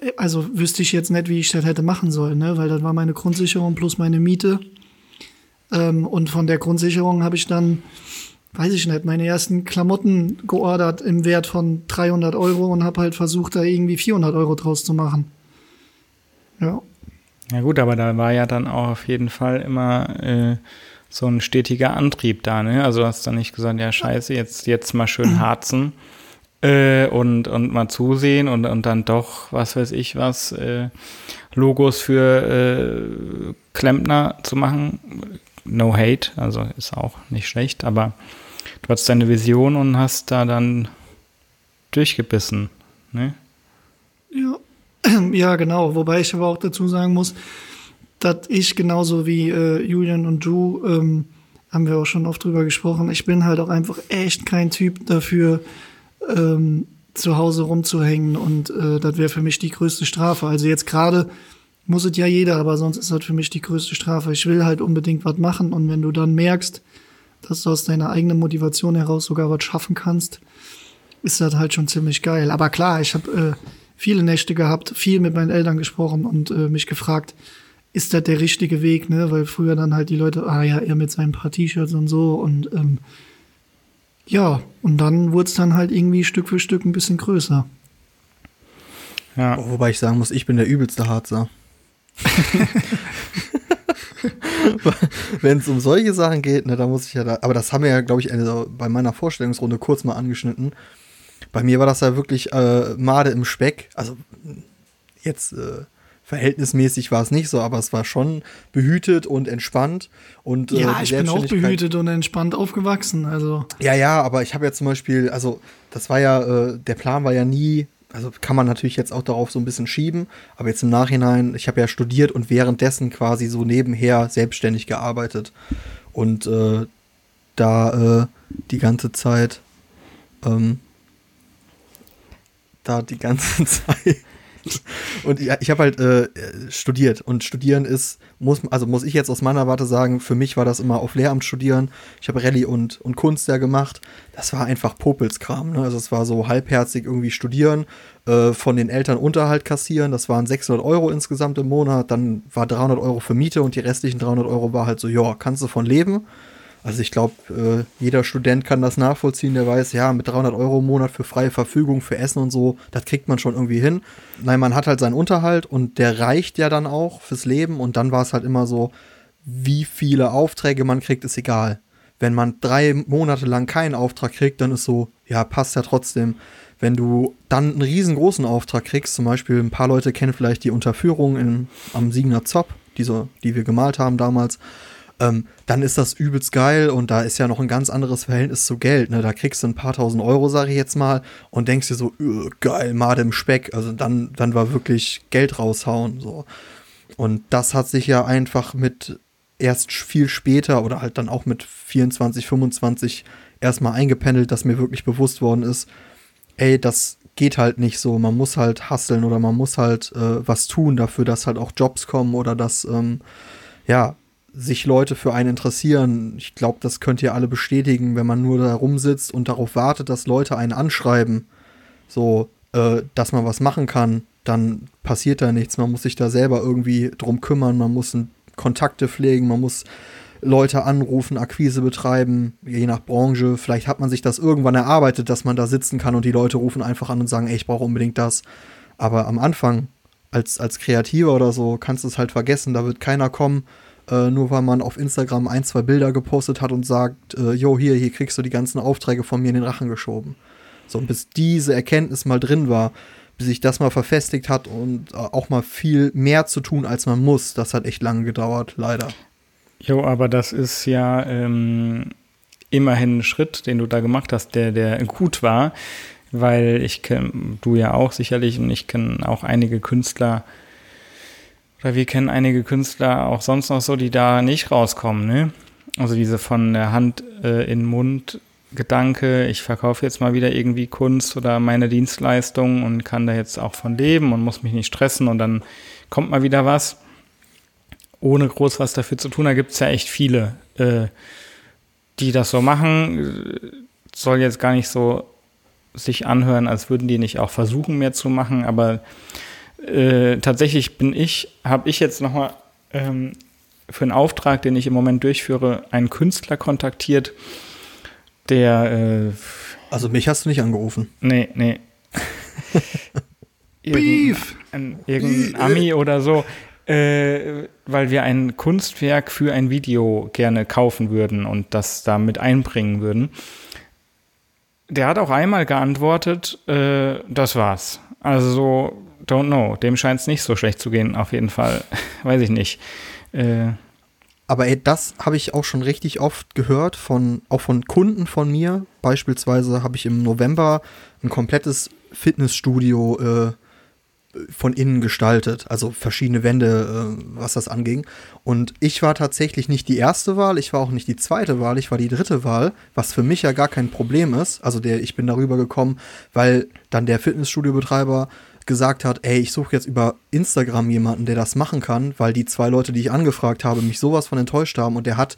äh, also wüsste ich jetzt nicht, wie ich das hätte machen sollen, ne? weil das war meine Grundsicherung plus meine Miete. Ähm, und von der Grundsicherung habe ich dann weiß ich nicht, meine ersten Klamotten geordert im Wert von 300 Euro und habe halt versucht, da irgendwie 400 Euro draus zu machen. Ja. Ja gut, aber da war ja dann auch auf jeden Fall immer äh, so ein stetiger Antrieb da, ne? Also hast du dann nicht gesagt, ja scheiße, jetzt, jetzt mal schön (clears throat) harzen äh, und, und mal zusehen und, und dann doch, was weiß ich was, äh, Logos für äh, Klempner zu machen. No hate, also ist auch nicht schlecht, aber du hattest deine Vision und hast da dann durchgebissen, ne? Ja. (clears throat) Ja, genau. Wobei ich aber auch dazu sagen muss, dass ich genauso wie äh, Julian und du, ähm, haben wir auch schon oft drüber gesprochen, ich bin halt auch einfach echt kein Typ dafür, ähm, zu Hause rumzuhängen und äh, das wäre für mich die größte Strafe. Also jetzt gerade muss es ja jeder, aber sonst ist das für mich die größte Strafe. Ich will halt unbedingt was machen und wenn du dann merkst, dass du aus deiner eigenen Motivation heraus sogar was schaffen kannst, ist das halt schon ziemlich geil. Aber klar, ich habe äh, viele Nächte gehabt, viel mit meinen Eltern gesprochen und äh, mich gefragt, ist das der richtige Weg, ne? Weil früher dann halt die Leute, ah ja, er mit seinen paar T-Shirts und so und ähm, ja, und dann wurde es dann halt irgendwie Stück für Stück ein bisschen größer. Ja. Wobei ich sagen muss, ich bin der übelste Harzer. (laughs) Wenn es um solche Sachen geht, ne, da muss ich ja da, aber das haben wir ja, glaube ich, eine, bei meiner Vorstellungsrunde kurz mal angeschnitten. Bei mir war das ja wirklich äh, Made im Speck. Also jetzt äh, verhältnismäßig war es nicht so, aber es war schon behütet und entspannt. Und, äh, ja, ich bin auch behütet und entspannt aufgewachsen. Also. Ja, ja, aber ich habe ja zum Beispiel, also das war ja, äh, der Plan war ja nie, also kann man natürlich jetzt auch darauf so ein bisschen schieben, aber jetzt im Nachhinein, ich habe ja studiert und währenddessen quasi so nebenher selbstständig gearbeitet. Und äh, da äh, die ganze Zeit, ähm, da die ganze (laughs) Zeit und ja, ich habe halt äh, studiert und studieren ist, muss, also muss ich jetzt aus meiner Warte sagen, für mich war das immer auf Lehramt studieren. Ich habe Rallye und, und Kunst ja gemacht. Das war einfach Popelskram. Ne? Also es war so halbherzig irgendwie studieren, äh, von den Eltern Unterhalt kassieren. Das waren 600 Euro insgesamt im Monat. Dann war 300 Euro für Miete und die restlichen 300 Euro war halt so, ja, kannst du von leben. Also ich glaube, äh, jeder Student kann das nachvollziehen, der weiß, ja, mit 300 Euro im Monat für freie Verfügung, für Essen und so, das kriegt man schon irgendwie hin. Nein, man hat halt seinen Unterhalt und der reicht ja dann auch fürs Leben und dann war es halt immer so, wie viele Aufträge man kriegt, ist egal. Wenn man drei Monate lang keinen Auftrag kriegt, dann ist so, ja, passt ja trotzdem. Wenn du dann einen riesengroßen Auftrag kriegst, zum Beispiel ein paar Leute kennen vielleicht die Unterführung in, am Siegener Zopp, die, so, die wir gemalt haben damals, ähm, dann ist das übelst geil und da ist ja noch ein ganz anderes Verhältnis zu Geld. Ne? Da kriegst du ein paar tausend Euro, sage ich jetzt mal, und denkst dir so, geil, Made im Speck. Also dann, dann war wirklich Geld raushauen. So. Und das hat sich ja einfach mit erst viel später oder halt dann auch mit 24, 25 erstmal eingependelt, dass mir wirklich bewusst worden ist, ey, das geht halt nicht so. Man muss halt hasseln oder man muss halt äh, was tun dafür, dass halt auch Jobs kommen oder dass, ähm, ja, sich Leute für einen interessieren. Ich glaube, das könnt ihr alle bestätigen, wenn man nur da rumsitzt und darauf wartet, dass Leute einen anschreiben, so, äh, dass man was machen kann, dann passiert da nichts. Man muss sich da selber irgendwie drum kümmern, man muss Kontakte pflegen, man muss Leute anrufen, Akquise betreiben, je nach Branche. Vielleicht hat man sich das irgendwann erarbeitet, dass man da sitzen kann und die Leute rufen einfach an und sagen, ey, ich brauche unbedingt das. Aber am Anfang, als, als Kreativer oder so, kannst du es halt vergessen, da wird keiner kommen äh, nur weil man auf Instagram ein, zwei Bilder gepostet hat und sagt, äh, jo, hier, hier kriegst du die ganzen Aufträge von mir in den Rachen geschoben. So, und bis diese Erkenntnis mal drin war, bis sich das mal verfestigt hat und äh, auch mal viel mehr zu tun, als man muss, das hat echt lange gedauert, leider. Jo, aber das ist ja ähm, immerhin ein Schritt, den du da gemacht hast, der, der gut war, weil ich kenne, du ja auch sicherlich und ich kenne auch einige Künstler, oder wir kennen einige Künstler auch sonst noch so, die da nicht rauskommen, ne? Also diese von der Hand äh, in Mund Gedanke, ich verkaufe jetzt mal wieder irgendwie Kunst oder meine Dienstleistung und kann da jetzt auch von leben und muss mich nicht stressen und dann kommt mal wieder was, ohne groß was dafür zu tun. Da gibt es ja echt viele, äh, die das so machen. Soll jetzt gar nicht so sich anhören, als würden die nicht auch versuchen, mehr zu machen, aber äh, tatsächlich bin ich, habe ich jetzt nochmal ähm, für einen Auftrag, den ich im Moment durchführe, einen Künstler kontaktiert, der. Äh, also mich hast du nicht angerufen. Nee, nee. (laughs) Beef! Irgendein, irgendein Ami oder so, äh, weil wir ein Kunstwerk für ein Video gerne kaufen würden und das da mit einbringen würden. Der hat auch einmal geantwortet, äh, das war's. Also so, don't know. Dem scheint es nicht so schlecht zu gehen, auf jeden Fall. (laughs) Weiß ich nicht. Äh, aber ey, das habe ich auch schon richtig oft gehört, von, auch von Kunden von mir. Beispielsweise habe ich im November ein komplettes Fitnessstudio äh, von innen gestaltet, also verschiedene Wände, äh, was das anging. Und ich war tatsächlich nicht die erste Wahl, ich war auch nicht die zweite Wahl, ich war die dritte Wahl, was für mich ja gar kein Problem ist. Also der, ich bin darüber gekommen, weil dann der Fitnessstudio-Betreiber gesagt hat, ey, ich suche jetzt über Instagram jemanden, der das machen kann, weil die zwei Leute, die ich angefragt habe, mich sowas von enttäuscht haben und der hat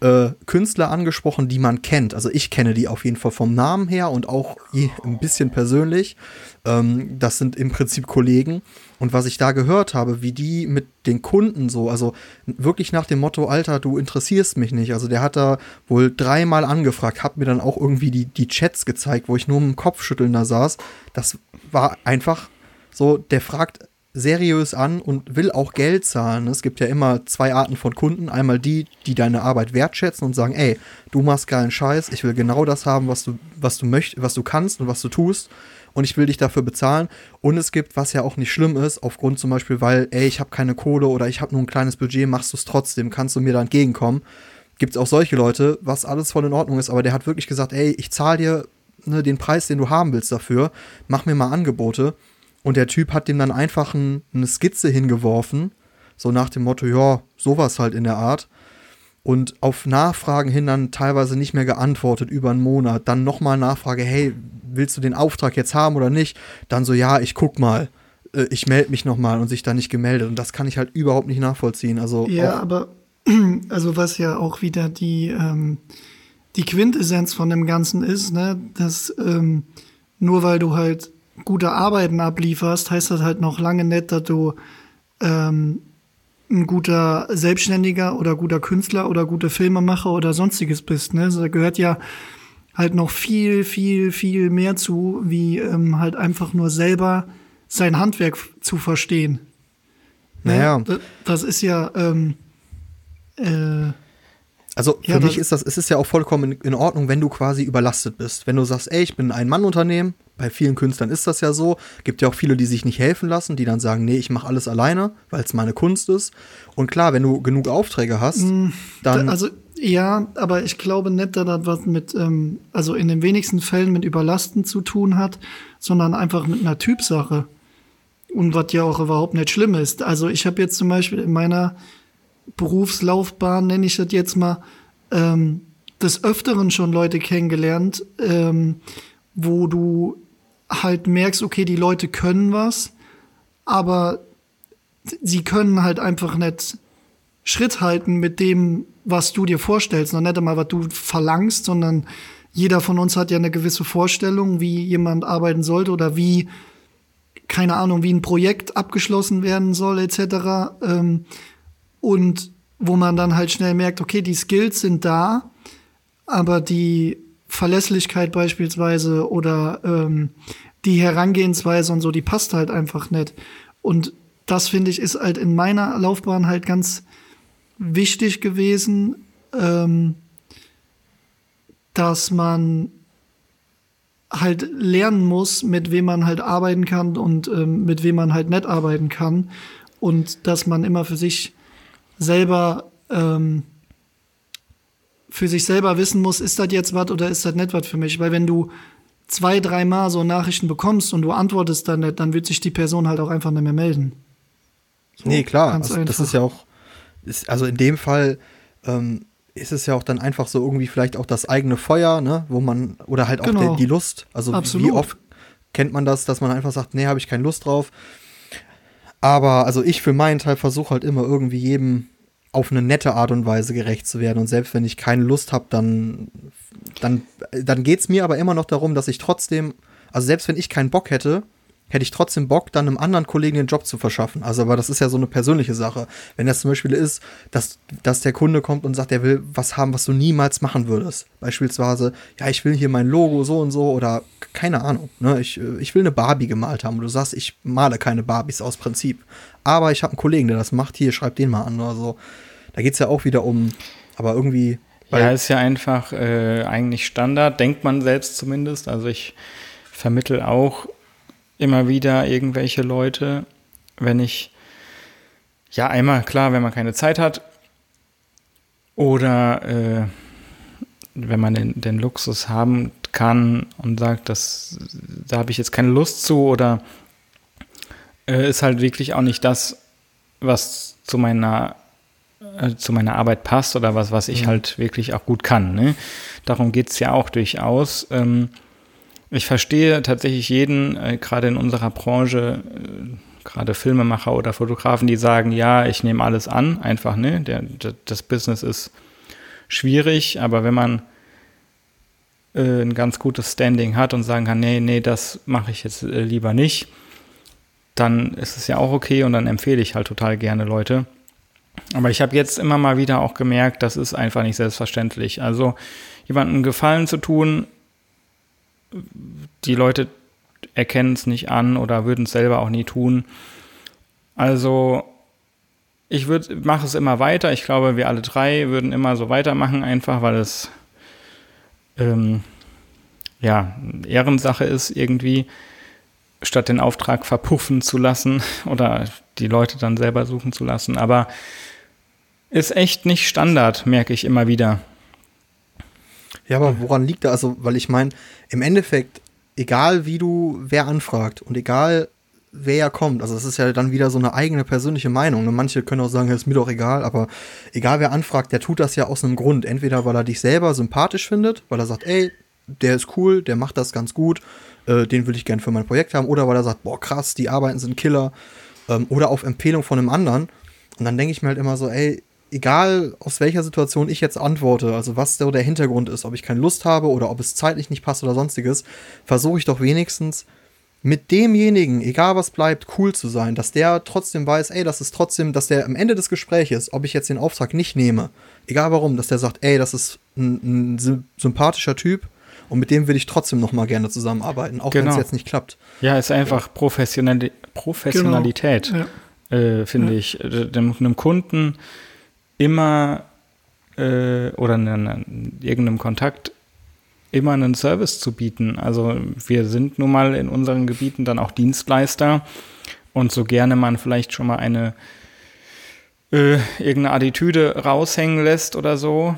äh, Künstler angesprochen, die man kennt. Also ich kenne die auf jeden Fall vom Namen her und auch ein bisschen persönlich. Ähm, das sind im Prinzip Kollegen. Und was ich da gehört habe, wie die mit den Kunden so, also wirklich nach dem Motto, Alter, du interessierst mich nicht. Also der hat da wohl dreimal angefragt, hat mir dann auch irgendwie die, die Chats gezeigt, wo ich nur mit dem Kopfschütteln da saß. Das war einfach so, der fragt seriös an und will auch Geld zahlen. Es gibt ja immer zwei Arten von Kunden. Einmal die, die deine Arbeit wertschätzen und sagen, ey, du machst geilen Scheiß, ich will genau das haben, was du, was du möchtest, was du kannst und was du tust. Und ich will dich dafür bezahlen. Und es gibt, was ja auch nicht schlimm ist, aufgrund zum Beispiel, weil, ey, ich habe keine Kohle oder ich habe nur ein kleines Budget, machst du es trotzdem, kannst du mir da entgegenkommen. Gibt es auch solche Leute, was alles voll in Ordnung ist, aber der hat wirklich gesagt, ey, ich zahle dir ne, den Preis, den du haben willst dafür, mach mir mal Angebote. Und der Typ hat dem dann einfach ein, eine Skizze hingeworfen, so nach dem Motto, ja, sowas halt in der Art. Und auf Nachfragen hin dann teilweise nicht mehr geantwortet über einen Monat. Dann nochmal Nachfrage, hey, willst du den Auftrag jetzt haben oder nicht? Dann so, ja, ich guck mal. Äh, ich melde mich nochmal und sich dann nicht gemeldet. Und das kann ich halt überhaupt nicht nachvollziehen. Also ja, aber (clears throat) also was ja auch wieder die, ähm, die Quintessenz von dem Ganzen ist, ne, dass ähm, nur weil du halt gute Arbeiten ablieferst, heißt das halt noch lange nicht, dass du ähm, ein guter Selbstständiger oder guter Künstler oder guter Filmemacher oder sonstiges bist. Ne? Also da gehört ja halt noch viel, viel, viel mehr zu, wie ähm, halt einfach nur selber sein Handwerk zu verstehen. Ne? Naja. Das, das ist ja ähm, äh, also für ja, mich ist das, es ist ja auch vollkommen in, in, Ordnung, wenn du quasi überlastet bist. Wenn du sagst, ey, ich bin ein Mann-Unternehmen, bei vielen Künstlern ist das ja so. Gibt ja auch viele, die sich nicht helfen lassen, die dann sagen, nee, ich mache alles alleine, weil es meine Kunst ist. Und klar, wenn du genug Aufträge hast, mm, dann. Also ja, aber ich glaube nicht, dass das was mit, ähm, also in den wenigsten Fällen mit Überlasten zu tun hat, sondern einfach mit einer Typsache. Und was ja auch überhaupt nicht schlimm ist. Also ich habe jetzt zum Beispiel in meiner Berufslaufbahn, nenne ich das jetzt mal, ähm, des Öfteren schon Leute kennengelernt, ähm, wo du halt merkst, okay, die Leute können was, aber sie können halt einfach nicht Schritt halten mit dem, was du dir vorstellst, noch nicht einmal, was du verlangst, sondern jeder von uns hat ja eine gewisse Vorstellung, wie jemand arbeiten sollte oder wie, keine Ahnung, wie ein Projekt abgeschlossen werden soll, etc. Ähm, und wo man dann halt schnell merkt, okay, die Skills sind da, aber die Verlässlichkeit beispielsweise oder ähm, die Herangehensweise und so, die passt halt einfach nicht. Und das finde ich ist halt in meiner Laufbahn halt ganz wichtig gewesen, ähm, dass man halt lernen muss, mit wem man halt arbeiten kann und ähm, mit wem man halt nicht arbeiten kann. Und dass man immer für sich selber ähm, für sich selber wissen muss, ist das jetzt was oder ist das nicht was für mich? Weil wenn du zwei, dreimal so Nachrichten bekommst und du antwortest dann nicht, dann wird sich die Person halt auch einfach nicht mehr melden. So, nee, klar. Also, das ist ja auch, ist, also in dem Fall ähm, ist es ja auch dann einfach so irgendwie vielleicht auch das eigene Feuer, ne, wo man, oder halt auch genau. der, die Lust. Also Absolut. wie oft kennt man das, dass man einfach sagt, nee, habe ich keine Lust drauf. Aber also ich für meinen Teil versuche halt immer irgendwie jedem auf eine nette Art und Weise gerecht zu werden. Und selbst wenn ich keine Lust habe, dann, dann, dann geht es mir aber immer noch darum, dass ich trotzdem, also selbst wenn ich keinen Bock hätte, hätte ich trotzdem Bock, dann einem anderen Kollegen den Job zu verschaffen. Also, aber das ist ja so eine persönliche Sache. Wenn das zum Beispiel ist, dass, dass der Kunde kommt und sagt, er will was haben, was du niemals machen würdest. Beispielsweise, ja, ich will hier mein Logo so und so oder keine Ahnung. Ne? Ich, ich will eine Barbie gemalt haben. Und du sagst, ich male keine Barbies aus Prinzip. Aber ich habe einen Kollegen, der das macht. Hier, schreib den mal an oder so. Da geht es ja auch wieder um, aber irgendwie. Ja, ist ja einfach äh, eigentlich Standard, denkt man selbst zumindest. Also ich vermittel auch immer wieder irgendwelche Leute, wenn ich, ja, einmal klar, wenn man keine Zeit hat oder äh, wenn man den, den Luxus haben kann und sagt, das, da habe ich jetzt keine Lust zu oder äh, ist halt wirklich auch nicht das, was zu meiner äh, zu meiner Arbeit passt oder was, was ich mhm. halt wirklich auch gut kann. Ne? Darum geht es ja auch durchaus. Ähm, ich verstehe tatsächlich jeden, äh, gerade in unserer Branche, äh, gerade Filmemacher oder Fotografen, die sagen, ja, ich nehme alles an, einfach, ne? Der, der, das Business ist schwierig, aber wenn man äh, ein ganz gutes Standing hat und sagen kann, nee, nee, das mache ich jetzt äh, lieber nicht, dann ist es ja auch okay und dann empfehle ich halt total gerne Leute. Aber ich habe jetzt immer mal wieder auch gemerkt, das ist einfach nicht selbstverständlich. Also jemandem Gefallen zu tun, die Leute erkennen es nicht an oder würden es selber auch nie tun. Also ich mache es immer weiter. Ich glaube, wir alle drei würden immer so weitermachen, einfach weil es ähm, ja Ehrensache ist irgendwie, statt den Auftrag verpuffen zu lassen (laughs) oder die Leute dann selber suchen zu lassen. Aber ist echt nicht Standard, merke ich immer wieder. Ja, aber woran liegt da? Also, weil ich meine, im Endeffekt, egal wie du wer anfragt und egal wer ja kommt, also es ist ja dann wieder so eine eigene persönliche Meinung. Und ne? manche können auch sagen, ja, ist mir doch egal, aber egal wer anfragt, der tut das ja aus einem Grund. Entweder weil er dich selber sympathisch findet, weil er sagt, ey, der ist cool, der macht das ganz gut, äh, den will ich gern für mein Projekt haben, oder weil er sagt, boah, krass, die Arbeiten sind Killer, ähm, oder auf Empfehlung von einem anderen. Und dann denke ich mir halt immer so, ey, egal aus welcher Situation ich jetzt antworte, also was so der Hintergrund ist, ob ich keine Lust habe oder ob es zeitlich nicht passt oder sonstiges, versuche ich doch wenigstens mit demjenigen, egal was bleibt, cool zu sein, dass der trotzdem weiß, ey, das ist trotzdem, dass der am Ende des Gespräches, ob ich jetzt den Auftrag nicht nehme, egal warum, dass der sagt, ey, das ist ein, ein sympathischer Typ und mit dem will ich trotzdem noch mal gerne zusammenarbeiten, auch genau. wenn es jetzt nicht klappt. Ja, ist einfach Professionali Professionalität, genau. ja. äh, finde ja. ich, äh, dem, einem Kunden immer äh, oder in irgendeinem Kontakt immer einen Service zu bieten. Also wir sind nun mal in unseren Gebieten dann auch Dienstleister und so gerne man vielleicht schon mal eine äh, irgendeine Attitüde raushängen lässt oder so,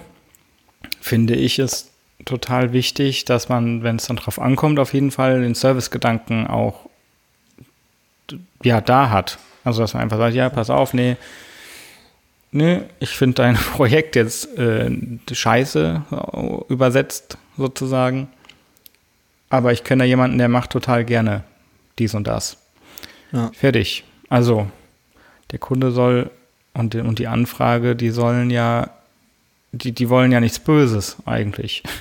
finde ich es total wichtig, dass man, wenn es dann drauf ankommt, auf jeden Fall den Servicegedanken auch ja da hat. Also dass man einfach sagt, ja, pass auf, nee, nee, ich finde dein (laughs) Projekt jetzt äh, scheiße äh, übersetzt sozusagen. Aber ich kenne da jemanden, der macht total gerne dies und das. Ja. Fertig. Also, der Kunde soll und, und die Anfrage, die sollen ja, die, die wollen ja nichts Böses eigentlich. (laughs)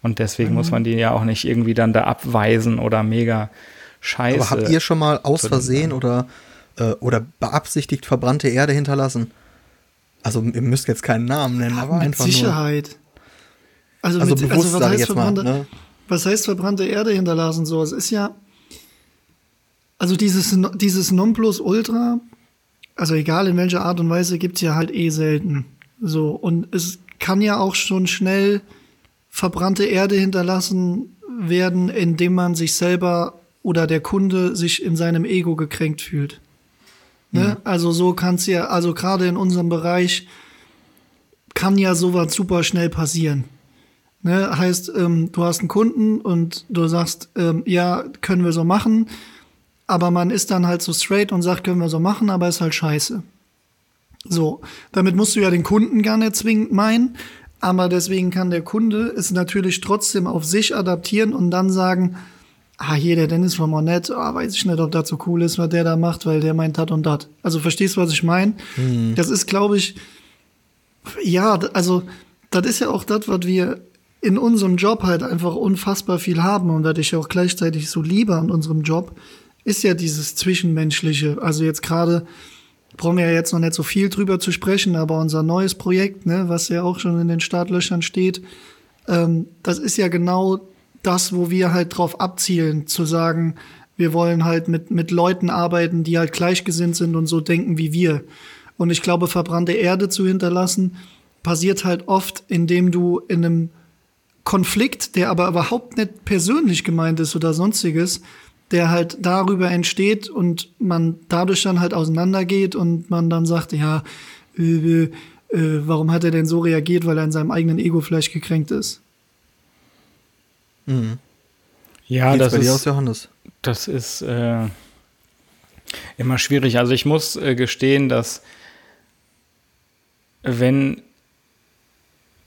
Und deswegen mhm. muss man die ja auch nicht irgendwie dann da abweisen oder mega scheiße. Aber habt ihr schon mal aus Versehen oder, äh, oder beabsichtigt verbrannte Erde hinterlassen? Also ihr müsst jetzt keinen Namen nennen, ja, aber mit einfach Sicherheit. Nur. Also, also, mit, bewusst, also was, heißt verbrannte, mal, ne? was heißt verbrannte Erde hinterlassen? So, es ist ja, also dieses, dieses Nonplusultra, also egal in welcher Art und Weise, gibt's ja halt eh selten. So, und es kann ja auch schon schnell verbrannte Erde hinterlassen werden, indem man sich selber oder der Kunde sich in seinem Ego gekränkt fühlt. Ne? Mhm. Also so kann's ja, also gerade in unserem Bereich kann ja sowas super schnell passieren. Ne? Heißt, ähm, du hast einen Kunden und du sagst, ähm, ja, können wir so machen, aber man ist dann halt so straight und sagt, können wir so machen, aber ist halt scheiße. So, damit musst du ja den Kunden gar nicht zwingend meinen, aber deswegen kann der Kunde es natürlich trotzdem auf sich adaptieren und dann sagen, ah, hier, der Dennis von Monette, ah, weiß ich nicht, ob das so cool ist, was der da macht, weil der meint dat und dat. Also verstehst du, was ich meine? Mhm. Das ist, glaube ich, ja, also das ist ja auch das, was wir in unserem Job halt einfach unfassbar viel haben und was ich auch gleichzeitig so liebe an unserem Job, ist ja dieses Zwischenmenschliche. Also jetzt gerade brauchen wir ja jetzt noch nicht so viel drüber zu sprechen, aber unser neues Projekt, ne, was ja auch schon in den Startlöchern steht, ähm, das ist ja genau das, wo wir halt drauf abzielen, zu sagen, wir wollen halt mit, mit Leuten arbeiten, die halt gleichgesinnt sind und so denken wie wir. Und ich glaube, verbrannte Erde zu hinterlassen, passiert halt oft, indem du in einem Konflikt, der aber überhaupt nicht persönlich gemeint ist oder sonstiges, der halt darüber entsteht und man dadurch dann halt auseinandergeht und man dann sagt, ja, äh, äh, warum hat er denn so reagiert, weil er in seinem eigenen Ego vielleicht gekränkt ist. Mhm. Ja, Geht's das bei dir aus, ist, Johannes? das ist äh, immer schwierig. Also ich muss äh, gestehen, dass wenn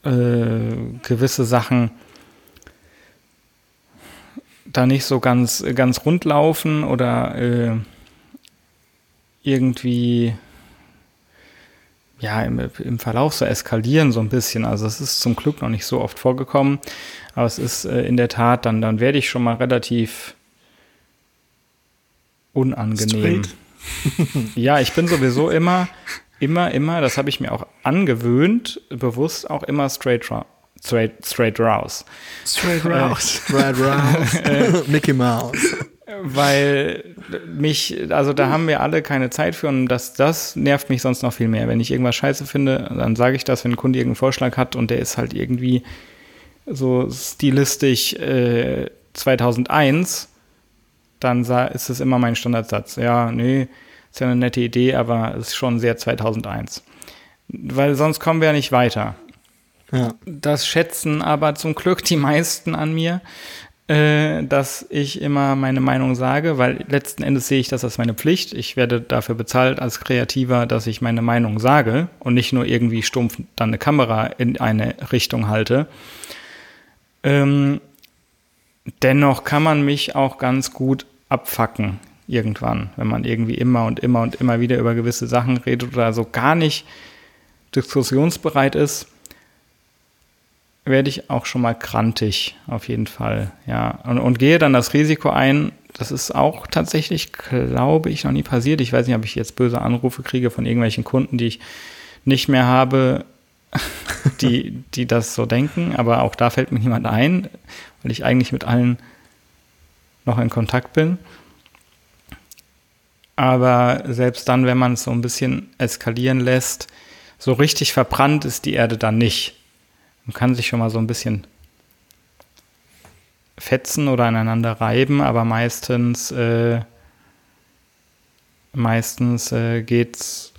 äh, gewisse Sachen da nicht so ganz, ganz rund laufen oder äh, irgendwie ja, im, im Verlauf so eskalieren so ein bisschen. Also es ist zum Glück noch nicht so oft vorgekommen, aber es ist äh, in der Tat, dann, dann werde ich schon mal relativ unangenehm. Straight. (laughs) Ja, ich bin sowieso immer, immer, immer, das habe ich mir auch angewöhnt, bewusst auch immer straight, ra straight, straight raus. Straight raus. Brad Rouse, (laughs) Mickey Mouse. Weil mich, also da haben wir alle keine Zeit für und das, das nervt mich sonst noch viel mehr. Wenn ich irgendwas scheiße finde, dann sage ich das, wenn ein Kunde irgendeinen Vorschlag hat und der ist halt irgendwie so stilistisch äh, 2001, dann ist es immer mein Standardsatz. Ja, nee, ist ja eine nette Idee, aber es ist schon sehr 2001. Weil sonst kommen wir ja nicht weiter. Ja. Das schätzen aber zum Glück die meisten an mir, äh, dass ich immer meine Meinung sage, weil letzten Endes sehe ich das als meine Pflicht. Ich werde dafür bezahlt als Kreativer, dass ich meine Meinung sage und nicht nur irgendwie stumpf dann eine Kamera in eine Richtung halte. Ähm, dennoch kann man mich auch ganz gut abfacken irgendwann, wenn man irgendwie immer und immer und immer wieder über gewisse Sachen redet oder so gar nicht diskussionsbereit ist, werde ich auch schon mal krantig, auf jeden Fall, ja. Und, und gehe dann das Risiko ein, das ist auch tatsächlich, glaube ich, noch nie passiert. Ich weiß nicht, ob ich jetzt böse Anrufe kriege von irgendwelchen Kunden, die ich nicht mehr habe, (laughs) die, die das so denken, aber auch da fällt mir niemand ein, weil ich eigentlich mit allen noch in Kontakt bin. Aber selbst dann, wenn man es so ein bisschen eskalieren lässt, so richtig verbrannt ist die Erde dann nicht. Man kann sich schon mal so ein bisschen fetzen oder aneinander reiben, aber meistens, äh, meistens äh, geht's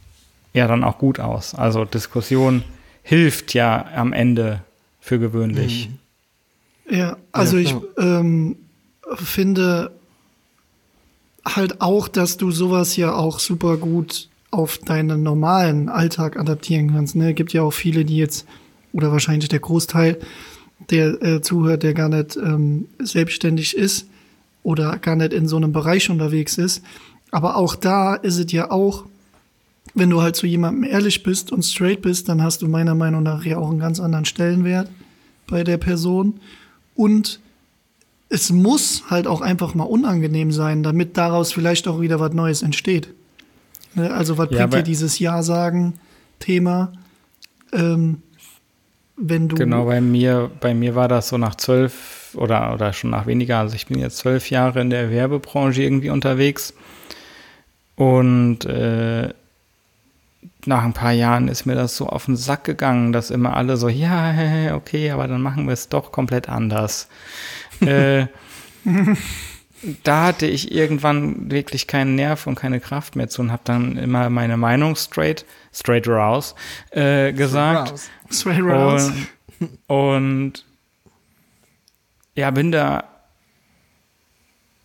ja dann auch gut aus. Also Diskussion hilft ja am Ende für gewöhnlich. Ja, also Ja, ich ähm, finde halt auch, dass du sowas ja auch super gut auf deinen normalen Alltag adaptieren kannst. Ne? Gibt ja auch viele, die jetzt, oder wahrscheinlich der Großteil, der äh, zuhört, der gar nicht ähm, selbstständig ist oder gar nicht in so einem Bereich unterwegs ist. Aber auch da ist es ja auch, wenn du halt zu jemandem ehrlich bist und straight bist, dann hast du meiner Meinung nach ja auch einen ganz anderen Stellenwert bei der Person. Und es muss halt auch einfach mal unangenehm sein, damit daraus vielleicht auch wieder was Neues entsteht. Ne, Also was Ja, bringt dir dieses Ja-Sagen-Thema, ähm, wenn du Genau, bei mir, bei mir war das so nach zwölf oder, oder schon nach weniger, also ich bin jetzt zwölf Jahre in der Werbebranche irgendwie unterwegs und äh, nach ein paar Jahren ist mir das so auf den Sack gegangen, dass immer alle so, ja, (laughs) okay, aber dann machen wir es doch komplett anders. äh, (laughs) da hatte ich irgendwann wirklich keinen Nerv und keine Kraft mehr zu und habe dann immer meine Meinung straight, straight raus, äh, gesagt. Raus. Straight raus. Und, und ja, bin da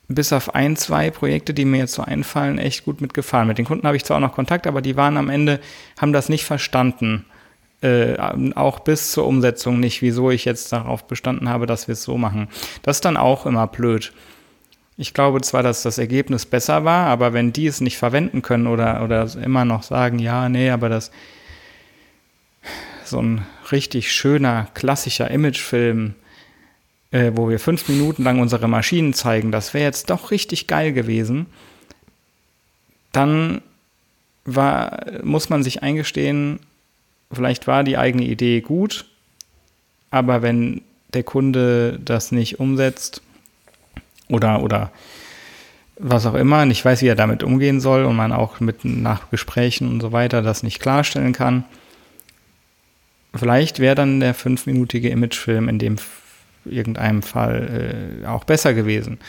bis auf ein, zwei Projekte, die mir jetzt so einfallen, echt gut mitgefahren. Mit den Kunden habe ich zwar auch noch Kontakt, aber die waren am Ende, haben das nicht verstanden. Äh, auch bis zur Umsetzung nicht, wieso ich jetzt darauf bestanden habe, dass wir es so machen. Das ist dann auch immer blöd. Ich glaube zwar, dass das Ergebnis besser war, aber wenn die es nicht verwenden können oder, oder immer noch sagen, ja, nee, aber das so ein richtig schöner, klassischer Imagefilm, äh, wo wir fünf Minuten lang unsere Maschinen zeigen, das wäre jetzt doch richtig geil gewesen, dann war, muss man sich eingestehen, vielleicht war die eigene Idee gut, aber wenn der Kunde das nicht umsetzt oder, oder was auch immer, nicht weiß, wie er damit umgehen soll und man auch mit nach Gesprächen und so weiter das nicht klarstellen kann, vielleicht wäre dann der fünfminütige Imagefilm in dem irgendeinem Fall äh, auch besser gewesen.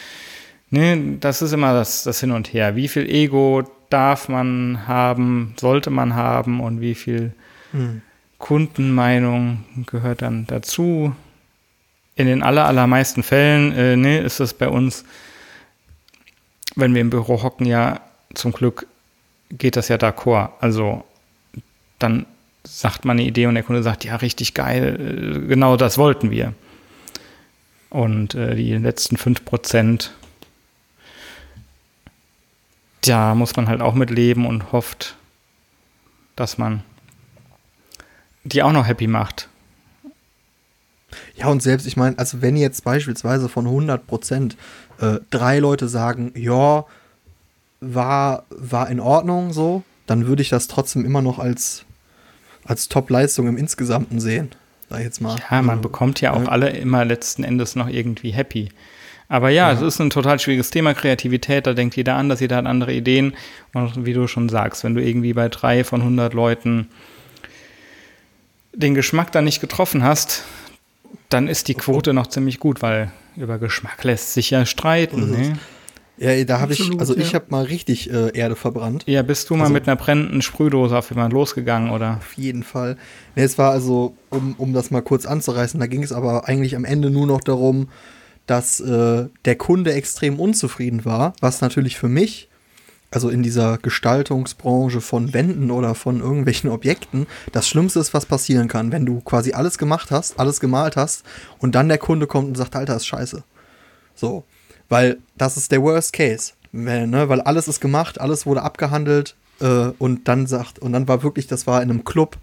Ne, das ist immer das, das Hin und Her. Wie viel Ego darf man haben, sollte man haben und wie viel hm. Kundenmeinung gehört dann dazu? In den aller, allermeisten Fällen äh, ne, ist es bei uns, wenn wir im Büro hocken, ja zum Glück geht das ja d'accord. Also dann sagt man eine Idee und der Kunde sagt, ja, richtig geil, äh, genau das wollten wir. Und äh, die letzten 5 Prozent, da muss man halt auch mit leben und hofft, dass man die auch noch happy macht. Ja, und selbst, ich meine, also wenn jetzt beispielsweise von 100 Prozent äh, drei Leute sagen, ja, war, war in Ordnung so, dann würde ich das trotzdem immer noch als, als Top-Leistung im Insgesamten sehen ich jetzt mal. Ja, man bekommt ja auch ja. alle immer letzten Endes noch irgendwie happy. Aber ja, ja, es ist ein total schwieriges Thema, Kreativität, da denkt jeder anders, jeder hat andere Ideen. Und wie du schon sagst, wenn du irgendwie bei drei von 100 Leuten den Geschmack da nicht getroffen hast, dann ist die Quote noch ziemlich gut, weil über Geschmack lässt sich ja streiten. Ne? Ja, da habe ich, also ich habe mal richtig äh, Erde verbrannt. Ja, bist du mal also, mit einer brennenden Sprühdose auf jemanden losgegangen, oder? Auf jeden Fall. Nee, es war also, um, um das mal kurz anzureißen, da ging es aber eigentlich am Ende nur noch darum, dass äh, der Kunde extrem unzufrieden war, was natürlich für mich, also in dieser Gestaltungsbranche von Wänden oder von irgendwelchen Objekten, das Schlimmste ist, was passieren kann, wenn du quasi alles gemacht hast, alles gemalt hast und dann der Kunde kommt und sagt, Alter, ist scheiße. So. Weil das ist der Worst Case. Weil, ne, weil alles ist gemacht, alles wurde abgehandelt äh, und dann sagt, und dann war wirklich, das war in einem Club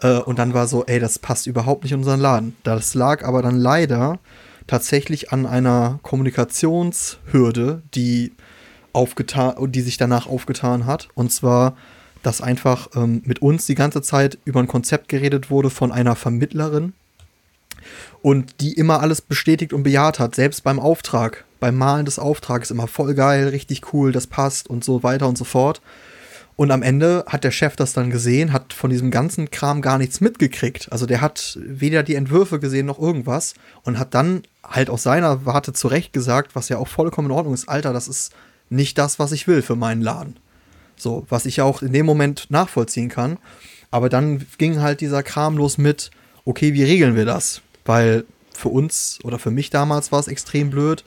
äh, und dann war so, ey, das passt überhaupt nicht in unseren Laden. Das lag aber dann leider tatsächlich an einer Kommunikationshürde, die aufgetan, die sich danach aufgetan hat. Und zwar, dass einfach ähm, mit uns die ganze Zeit über ein Konzept geredet wurde von einer Vermittlerin und die immer alles bestätigt und bejaht hat, selbst beim Auftrag beim Malen des Auftrags immer voll geil, richtig cool, das passt und so weiter und so fort. Und am Ende hat der Chef das dann gesehen, hat von diesem ganzen Kram gar nichts mitgekriegt. Also der hat weder die Entwürfe gesehen noch irgendwas und hat dann halt aus seiner Warte zurecht gesagt, was ja auch vollkommen in Ordnung ist, Alter, das ist nicht das, was ich will für meinen Laden. So, was ich auch in dem Moment nachvollziehen kann. Aber dann ging halt dieser Kram los mit, okay, wie regeln wir das? Weil für uns oder für mich damals war es extrem blöd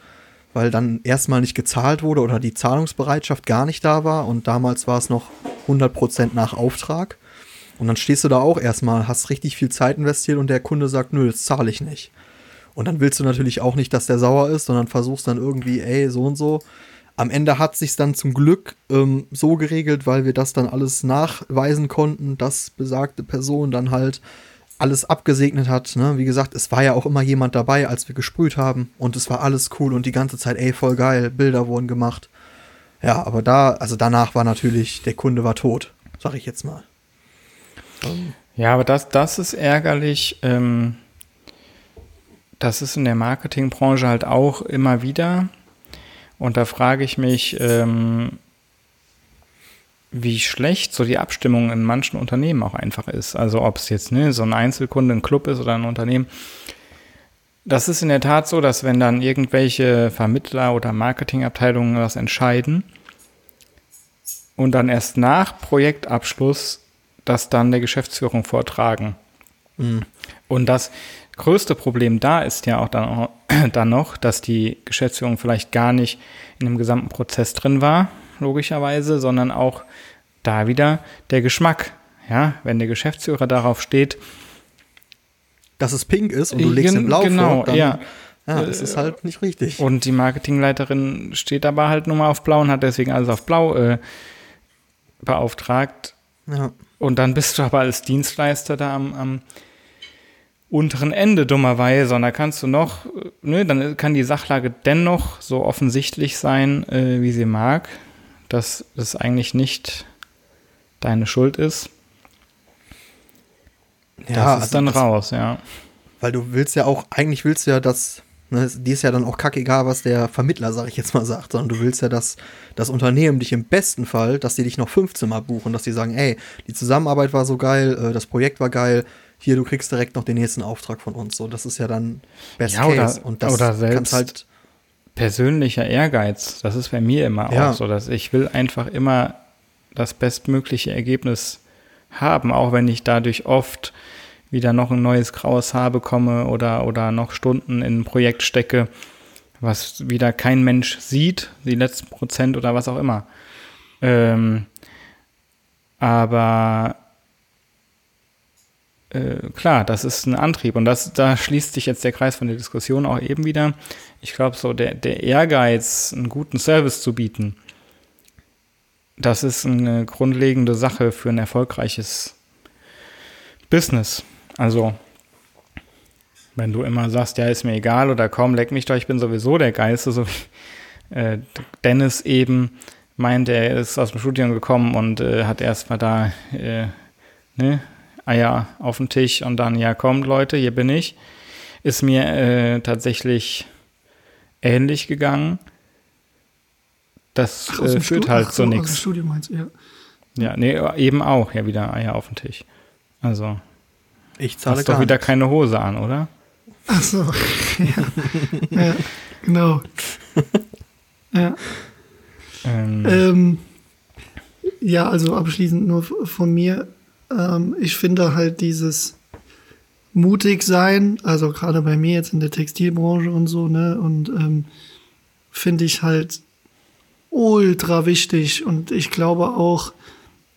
weil dann erstmal nicht gezahlt wurde oder die Zahlungsbereitschaft gar nicht da war und damals war es noch 100% nach Auftrag. Und dann stehst du da auch erstmal, hast richtig viel Zeit investiert und der Kunde sagt, nö, das zahle ich nicht. Und dann willst du natürlich auch nicht, dass der sauer ist, sondern versuchst dann irgendwie, ey, so und so. Am Ende hat sich dann zum Glück ähm, so geregelt, weil wir das dann alles nachweisen konnten, dass besagte Person dann halt alles abgesegnet hat. Ne? Wie gesagt, es war ja auch immer jemand dabei, als wir gesprüht haben. Und es war alles cool und die ganze Zeit, ey, voll geil, Bilder wurden gemacht. Ja, aber da, also danach war natürlich, der Kunde war tot, sag ich jetzt mal. Ja, aber das, das ist ärgerlich. Ähm, das ist in der Marketingbranche halt auch immer wieder. Und da frage ich mich, ähm, wie schlecht so die Abstimmung in manchen Unternehmen auch einfach ist. Also ob es jetzt ne, so ein Einzelkunde, ein Club ist oder ein Unternehmen. Das ist in der Tat so, dass wenn dann irgendwelche Vermittler oder Marketingabteilungen was entscheiden und dann erst nach Projektabschluss das dann der Geschäftsführung vortragen. Mhm. Und das größte Problem da ist ja auch dann, (clears throat) dann noch, dass die Geschäftsführung vielleicht gar nicht in dem gesamten Prozess drin war, logischerweise, sondern auch da wieder der Geschmack. Ja, wenn der Geschäftsführer darauf steht, dass es pink ist und du legst in Blau genau, vor, dann, ja. ja, das ist halt nicht richtig. Und die Marketingleiterin steht aber halt nur mal auf Blau und hat deswegen alles auf Blau äh, beauftragt. Ja. Und dann bist du aber als Dienstleister da am, am unteren Ende dummerweise. Und da kannst du noch, ne, dann kann die Sachlage dennoch so offensichtlich sein, äh, wie sie mag, dass es eigentlich nicht deine Schuld ist. Ja, das ist also dann das, raus, ja. Weil du willst ja auch, eigentlich willst du ja, dass, ne, die ist ja dann auch kackegal, was der Vermittler, sag ich jetzt mal, sagt, sondern du willst ja, dass das Unternehmen dich im besten Fall, dass die dich noch 15 Mal buchen, dass die sagen, ey, die Zusammenarbeit war so geil, äh, das Projekt war geil, hier, du kriegst direkt noch den nächsten Auftrag von uns. So, das ist ja dann Best ja, Case. und das oder selbst halt persönlicher Ehrgeiz. Das ist bei mir immer ja. auch so, dass ich will einfach immer das bestmögliche Ergebnis haben, auch wenn ich dadurch oft wieder noch ein neues graues Haar bekomme oder, oder noch Stunden in ein Projekt stecke, was wieder kein Mensch sieht, die letzten Prozent oder was auch immer. Ähm, aber äh, klar, das ist ein Antrieb und das, da schließt sich jetzt der Kreis von der Diskussion auch eben wieder. Ich glaube, so der, der Ehrgeiz, einen guten Service zu bieten, das ist eine grundlegende Sache für ein erfolgreiches Business. Also, wenn du immer sagst, ja, ist mir egal oder komm, leck mich doch, ich bin sowieso der Geiste, so wie äh, Dennis eben meint, er ist aus dem Studium gekommen und äh, hat erstmal da äh, ne, Eier auf den Tisch und dann, ja, kommt Leute, hier bin ich, ist mir äh, tatsächlich ähnlich gegangen. Das Ach, äh, führt Stud halt Ach, zu so, nichts. Studium meinst du, ja. Ja, nee, eben auch, ja, wieder Eier auf den Tisch. Also. Ich zahle hast doch wieder nichts. keine Hose an, oder? Ach so, (laughs) ja. ja genau. ja. Ähm. Ähm, ja, also abschließend nur von mir. Ähm, ich finde halt dieses mutig sein, also gerade bei mir jetzt in der Textilbranche und so, ne, und ähm, finde ich halt ultra wichtig und ich glaube auch,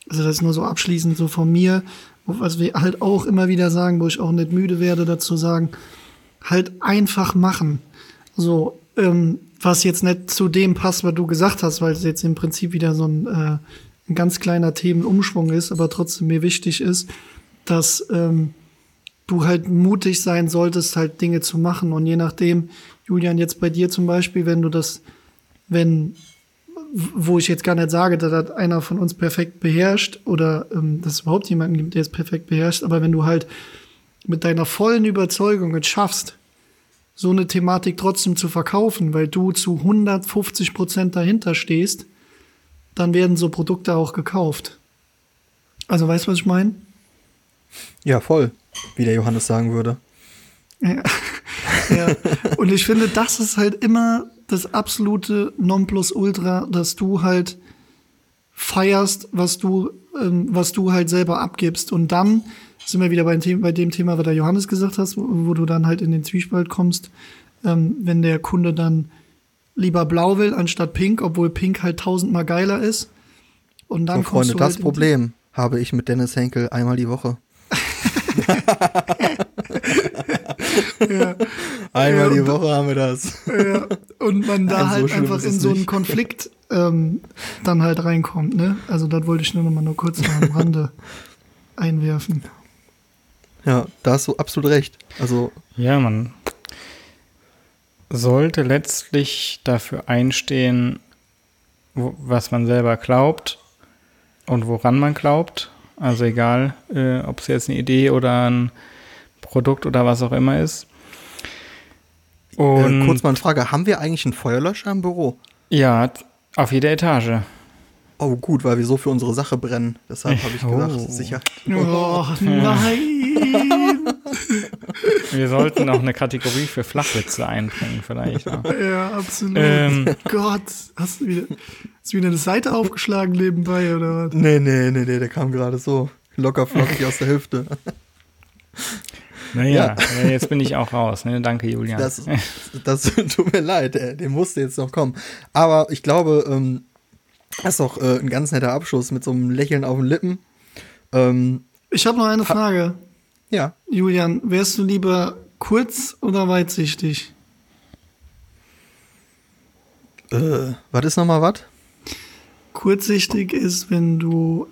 also das ist nur so abschließend so von mir, was wir halt auch immer wieder sagen, wo ich auch nicht müde werde dazu sagen, halt einfach machen. So, ähm, was jetzt nicht zu dem passt, was du gesagt hast, weil es jetzt im Prinzip wieder so ein, äh, ein ganz kleiner Themenumschwung ist, aber trotzdem mir wichtig ist, dass ähm, du halt mutig sein solltest, halt Dinge zu machen. Und je nachdem, Julian, jetzt bei dir zum Beispiel, wenn du das, wenn wo ich jetzt gar nicht sage, dass das einer von uns perfekt beherrscht oder ähm, dass es überhaupt jemanden gibt, der es perfekt beherrscht, aber wenn du halt mit deiner vollen Überzeugung es schaffst, so eine Thematik trotzdem zu verkaufen, weil du zu 150 Prozent dahinter stehst, dann werden so Produkte auch gekauft. Also weißt du, was ich meine? Ja, voll, wie der Johannes sagen würde. Ja. (laughs) ja. Und ich finde, das ist halt immer das absolute Nonplusultra, dass du halt feierst, was du, ähm, was du halt selber abgibst. Und dann sind wir wieder bei dem, bei dem Thema, was der Johannes gesagt hast, wo, wo du dann halt in den Zwiespalt kommst, ähm, wenn der Kunde dann lieber blau will anstatt pink, obwohl pink halt tausendmal geiler ist. Und dann so, Freunde, das halt Problem habe ich mit Dennis Henkel einmal die Woche. (laughs) ja. Einmal ja, die Woche haben wir das. Ja. Und man da (laughs) Nein, halt so einfach in so einen Konflikt ähm, dann halt reinkommt, ne? Also das wollte ich nur noch mal nur kurz am Rande (laughs) einwerfen. Ja, da hast du absolut recht. Also ja, man sollte letztlich dafür einstehen, was man selber glaubt und woran man glaubt. Also egal, äh, ob es jetzt eine Idee oder ein Produkt oder was auch immer ist. Und äh, kurz mal eine Frage, haben wir eigentlich einen Feuerlöscher im Büro? Ja, auf jeder Etage. Oh gut, weil wir so für unsere Sache brennen. Deshalb habe ich gedacht, oh. sicher. Oh (laughs) nein! wir sollten auch eine Kategorie für Flachwitze einbringen, vielleicht. Ja, absolut. Ähm, Gott, hast du wieder, hast du wieder eine Seite aufgeschlagen nebenbei oder was? Nee, nee, nee, nee, der kam gerade so locker flockig aus der Hüfte. Naja, ja. jetzt bin ich auch raus. Ne? Danke, Julian. Das, das tut mir leid, der musste jetzt noch kommen. Aber ich glaube, ähm, das ist doch äh, ein ganz netter Abschluss mit so einem Lächeln auf den Lippen. Ähm, ich habe noch eine Frage. Ja. Julian, wärst du lieber kurz oder weitsichtig? Äh, was ist nochmal was? Kurzsichtig ist, wenn du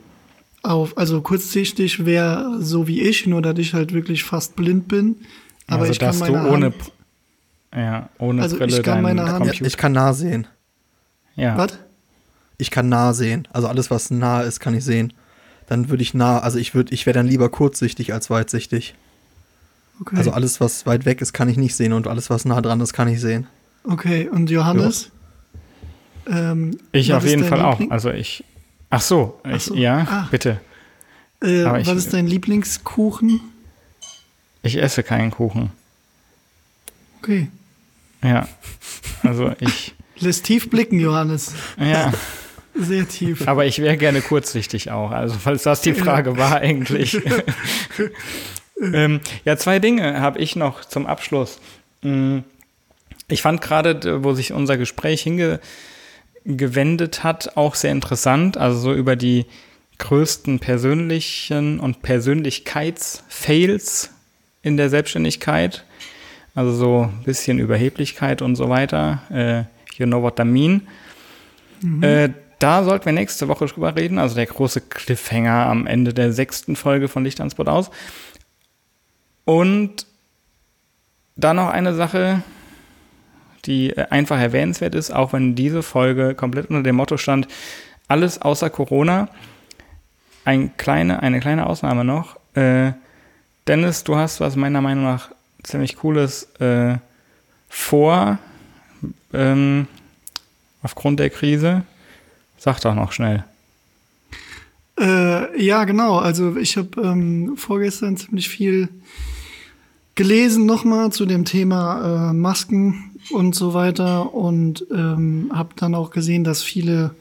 auf, also kurzsichtig wäre so wie ich, nur dass ich halt wirklich fast blind bin. Aber also, ich kann dass du meine ohne, Hand, ja, ohne Also, Brille ich kann meine Hand- Computer. ich kann nah sehen. Ja, was? Ich kann nah sehen. Also alles, was nah ist, kann ich sehen. Dann würde ich nah, also ich würde, ich wäre dann lieber kurzsichtig als weitsichtig. Okay. Also alles, was weit weg ist, kann ich nicht sehen und alles, was nah dran ist, kann ich sehen. okay, und Johannes? Ähm, ich auf jeden Fall auch. Liebling- Also ich. Ach so, Ach ich, so. ja, Ah. bitte. Äh, ich- was ist dein Lieblingskuchen? Ich esse keinen Kuchen. Okay. Ja. Also ich. (laughs) Lässt tief blicken, Johannes. Ja. (laughs) Sehr tief. Aber ich wäre gerne kurzsichtig auch. Also, falls das die Frage war eigentlich. (laughs) ähm, ja, zwei Dinge habe ich noch zum Abschluss. Mm, Ich fand gerade, wo sich unser Gespräch hingewendet hat, auch sehr interessant. Also so über die größten persönlichen und Persönlichkeitsfails in der Selbstständigkeit. Also so ein bisschen Überheblichkeit und so weiter. Äh, you know what I mean. Äh, da sollten wir nächste Woche drüber reden. Also der große Cliffhanger am Ende der sechsten Folge von Licht aus. Und dann noch eine Sache, die äh, einfach erwähnenswert ist, auch wenn diese Folge komplett unter dem Motto stand, alles außer Corona. Ein kleine, eine kleine Ausnahme noch. Äh, Dennis, du hast was meiner Meinung nach ziemlich Cooles äh, vor, ähm, aufgrund der Krise. Sag doch noch schnell. Äh, ja, genau. Also ich habe ähm, vorgestern ziemlich viel gelesen nochmal zu dem Thema äh, Masken und so weiter und ähm, habe dann auch gesehen, dass viele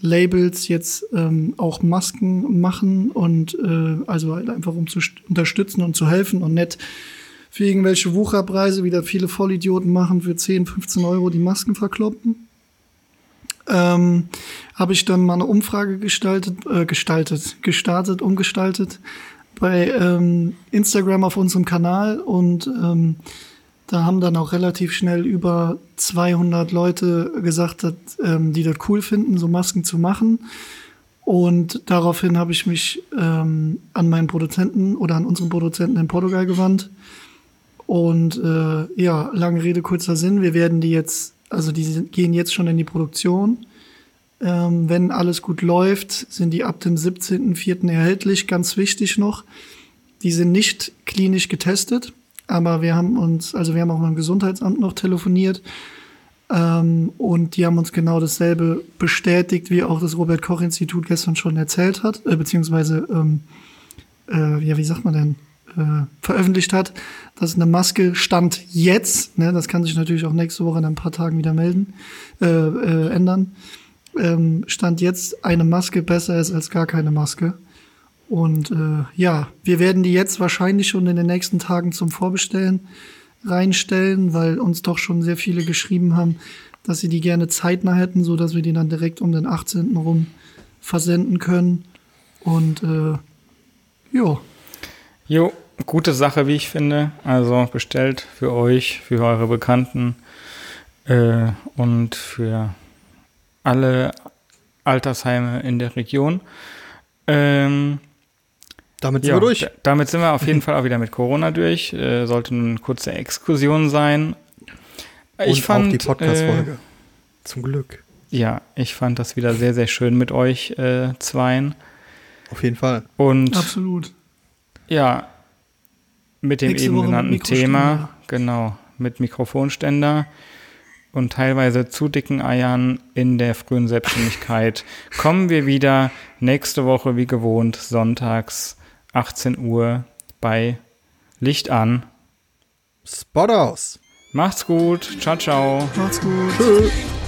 Labels jetzt ähm, auch Masken machen und äh, also halt einfach um zu st- unterstützen und zu helfen und nicht für irgendwelche Wucherpreise, wie da viele Vollidioten machen, für 10, 15 Euro die Masken verkloppen. Ähm, habe ich dann mal eine Umfrage gestaltet, äh, gestaltet, gestartet, umgestaltet bei ähm, Instagram auf unserem Kanal und ähm, da haben dann auch relativ schnell über 200 Leute gesagt, dass, ähm, die das cool finden, so Masken zu machen. Und daraufhin habe ich mich ähm, an meinen Produzenten oder an unseren Produzenten in Portugal gewandt. Und äh, ja, lange Rede, kurzer Sinn. Wir werden die jetzt, also die gehen jetzt schon in die Produktion. Ähm, wenn alles gut läuft, sind die ab dem 17.04. erhältlich. Ganz wichtig noch, die sind nicht klinisch getestet, aber wir haben uns, also wir haben auch mit dem Gesundheitsamt noch telefoniert ähm, und die haben uns genau dasselbe bestätigt, wie auch das Robert-Koch-Institut gestern schon erzählt hat, äh, beziehungsweise, ähm, äh, ja, wie sagt man denn, äh, veröffentlicht hat, dass eine Maske stand jetzt, ne, das kann sich natürlich auch nächste Woche in ein paar Tagen wieder melden, äh, äh, ändern, ähm, stand jetzt eine Maske besser ist als gar keine Maske. Und äh, ja, wir werden die jetzt wahrscheinlich schon in den nächsten Tagen zum Vorbestellen reinstellen, weil uns doch schon sehr viele geschrieben haben, dass sie die gerne zeitnah hätten, so dass wir die dann direkt um den 18. rum versenden können. Und äh, ja, Jo, gute Sache, wie ich finde. Also bestellt für euch, für eure Bekannten äh, und für alle Altersheime in der Region. Ähm, Damit sind ja, wir durch. damit sind wir auf jeden Fall auch wieder mit Corona durch. Äh, sollte eine kurze Exkursion sein. Ich und fand auch die Podcast-Folge. Äh, Zum Glück. ja, ich fand das wieder sehr, sehr schön mit euch äh, zweien. Auf jeden Fall. Und absolut. Ja, mit dem Nächste eben Woche genannten. Thema, genau, mit Mikrofonständer und teilweise zu dicken Eiern in der frühen Selbstständigkeit (laughs) kommen wir wieder nächste Woche wie gewohnt, sonntags 18 Uhr bei Licht an. Spot aus. Macht's gut, ciao, ciao. Macht's gut. Tschüss.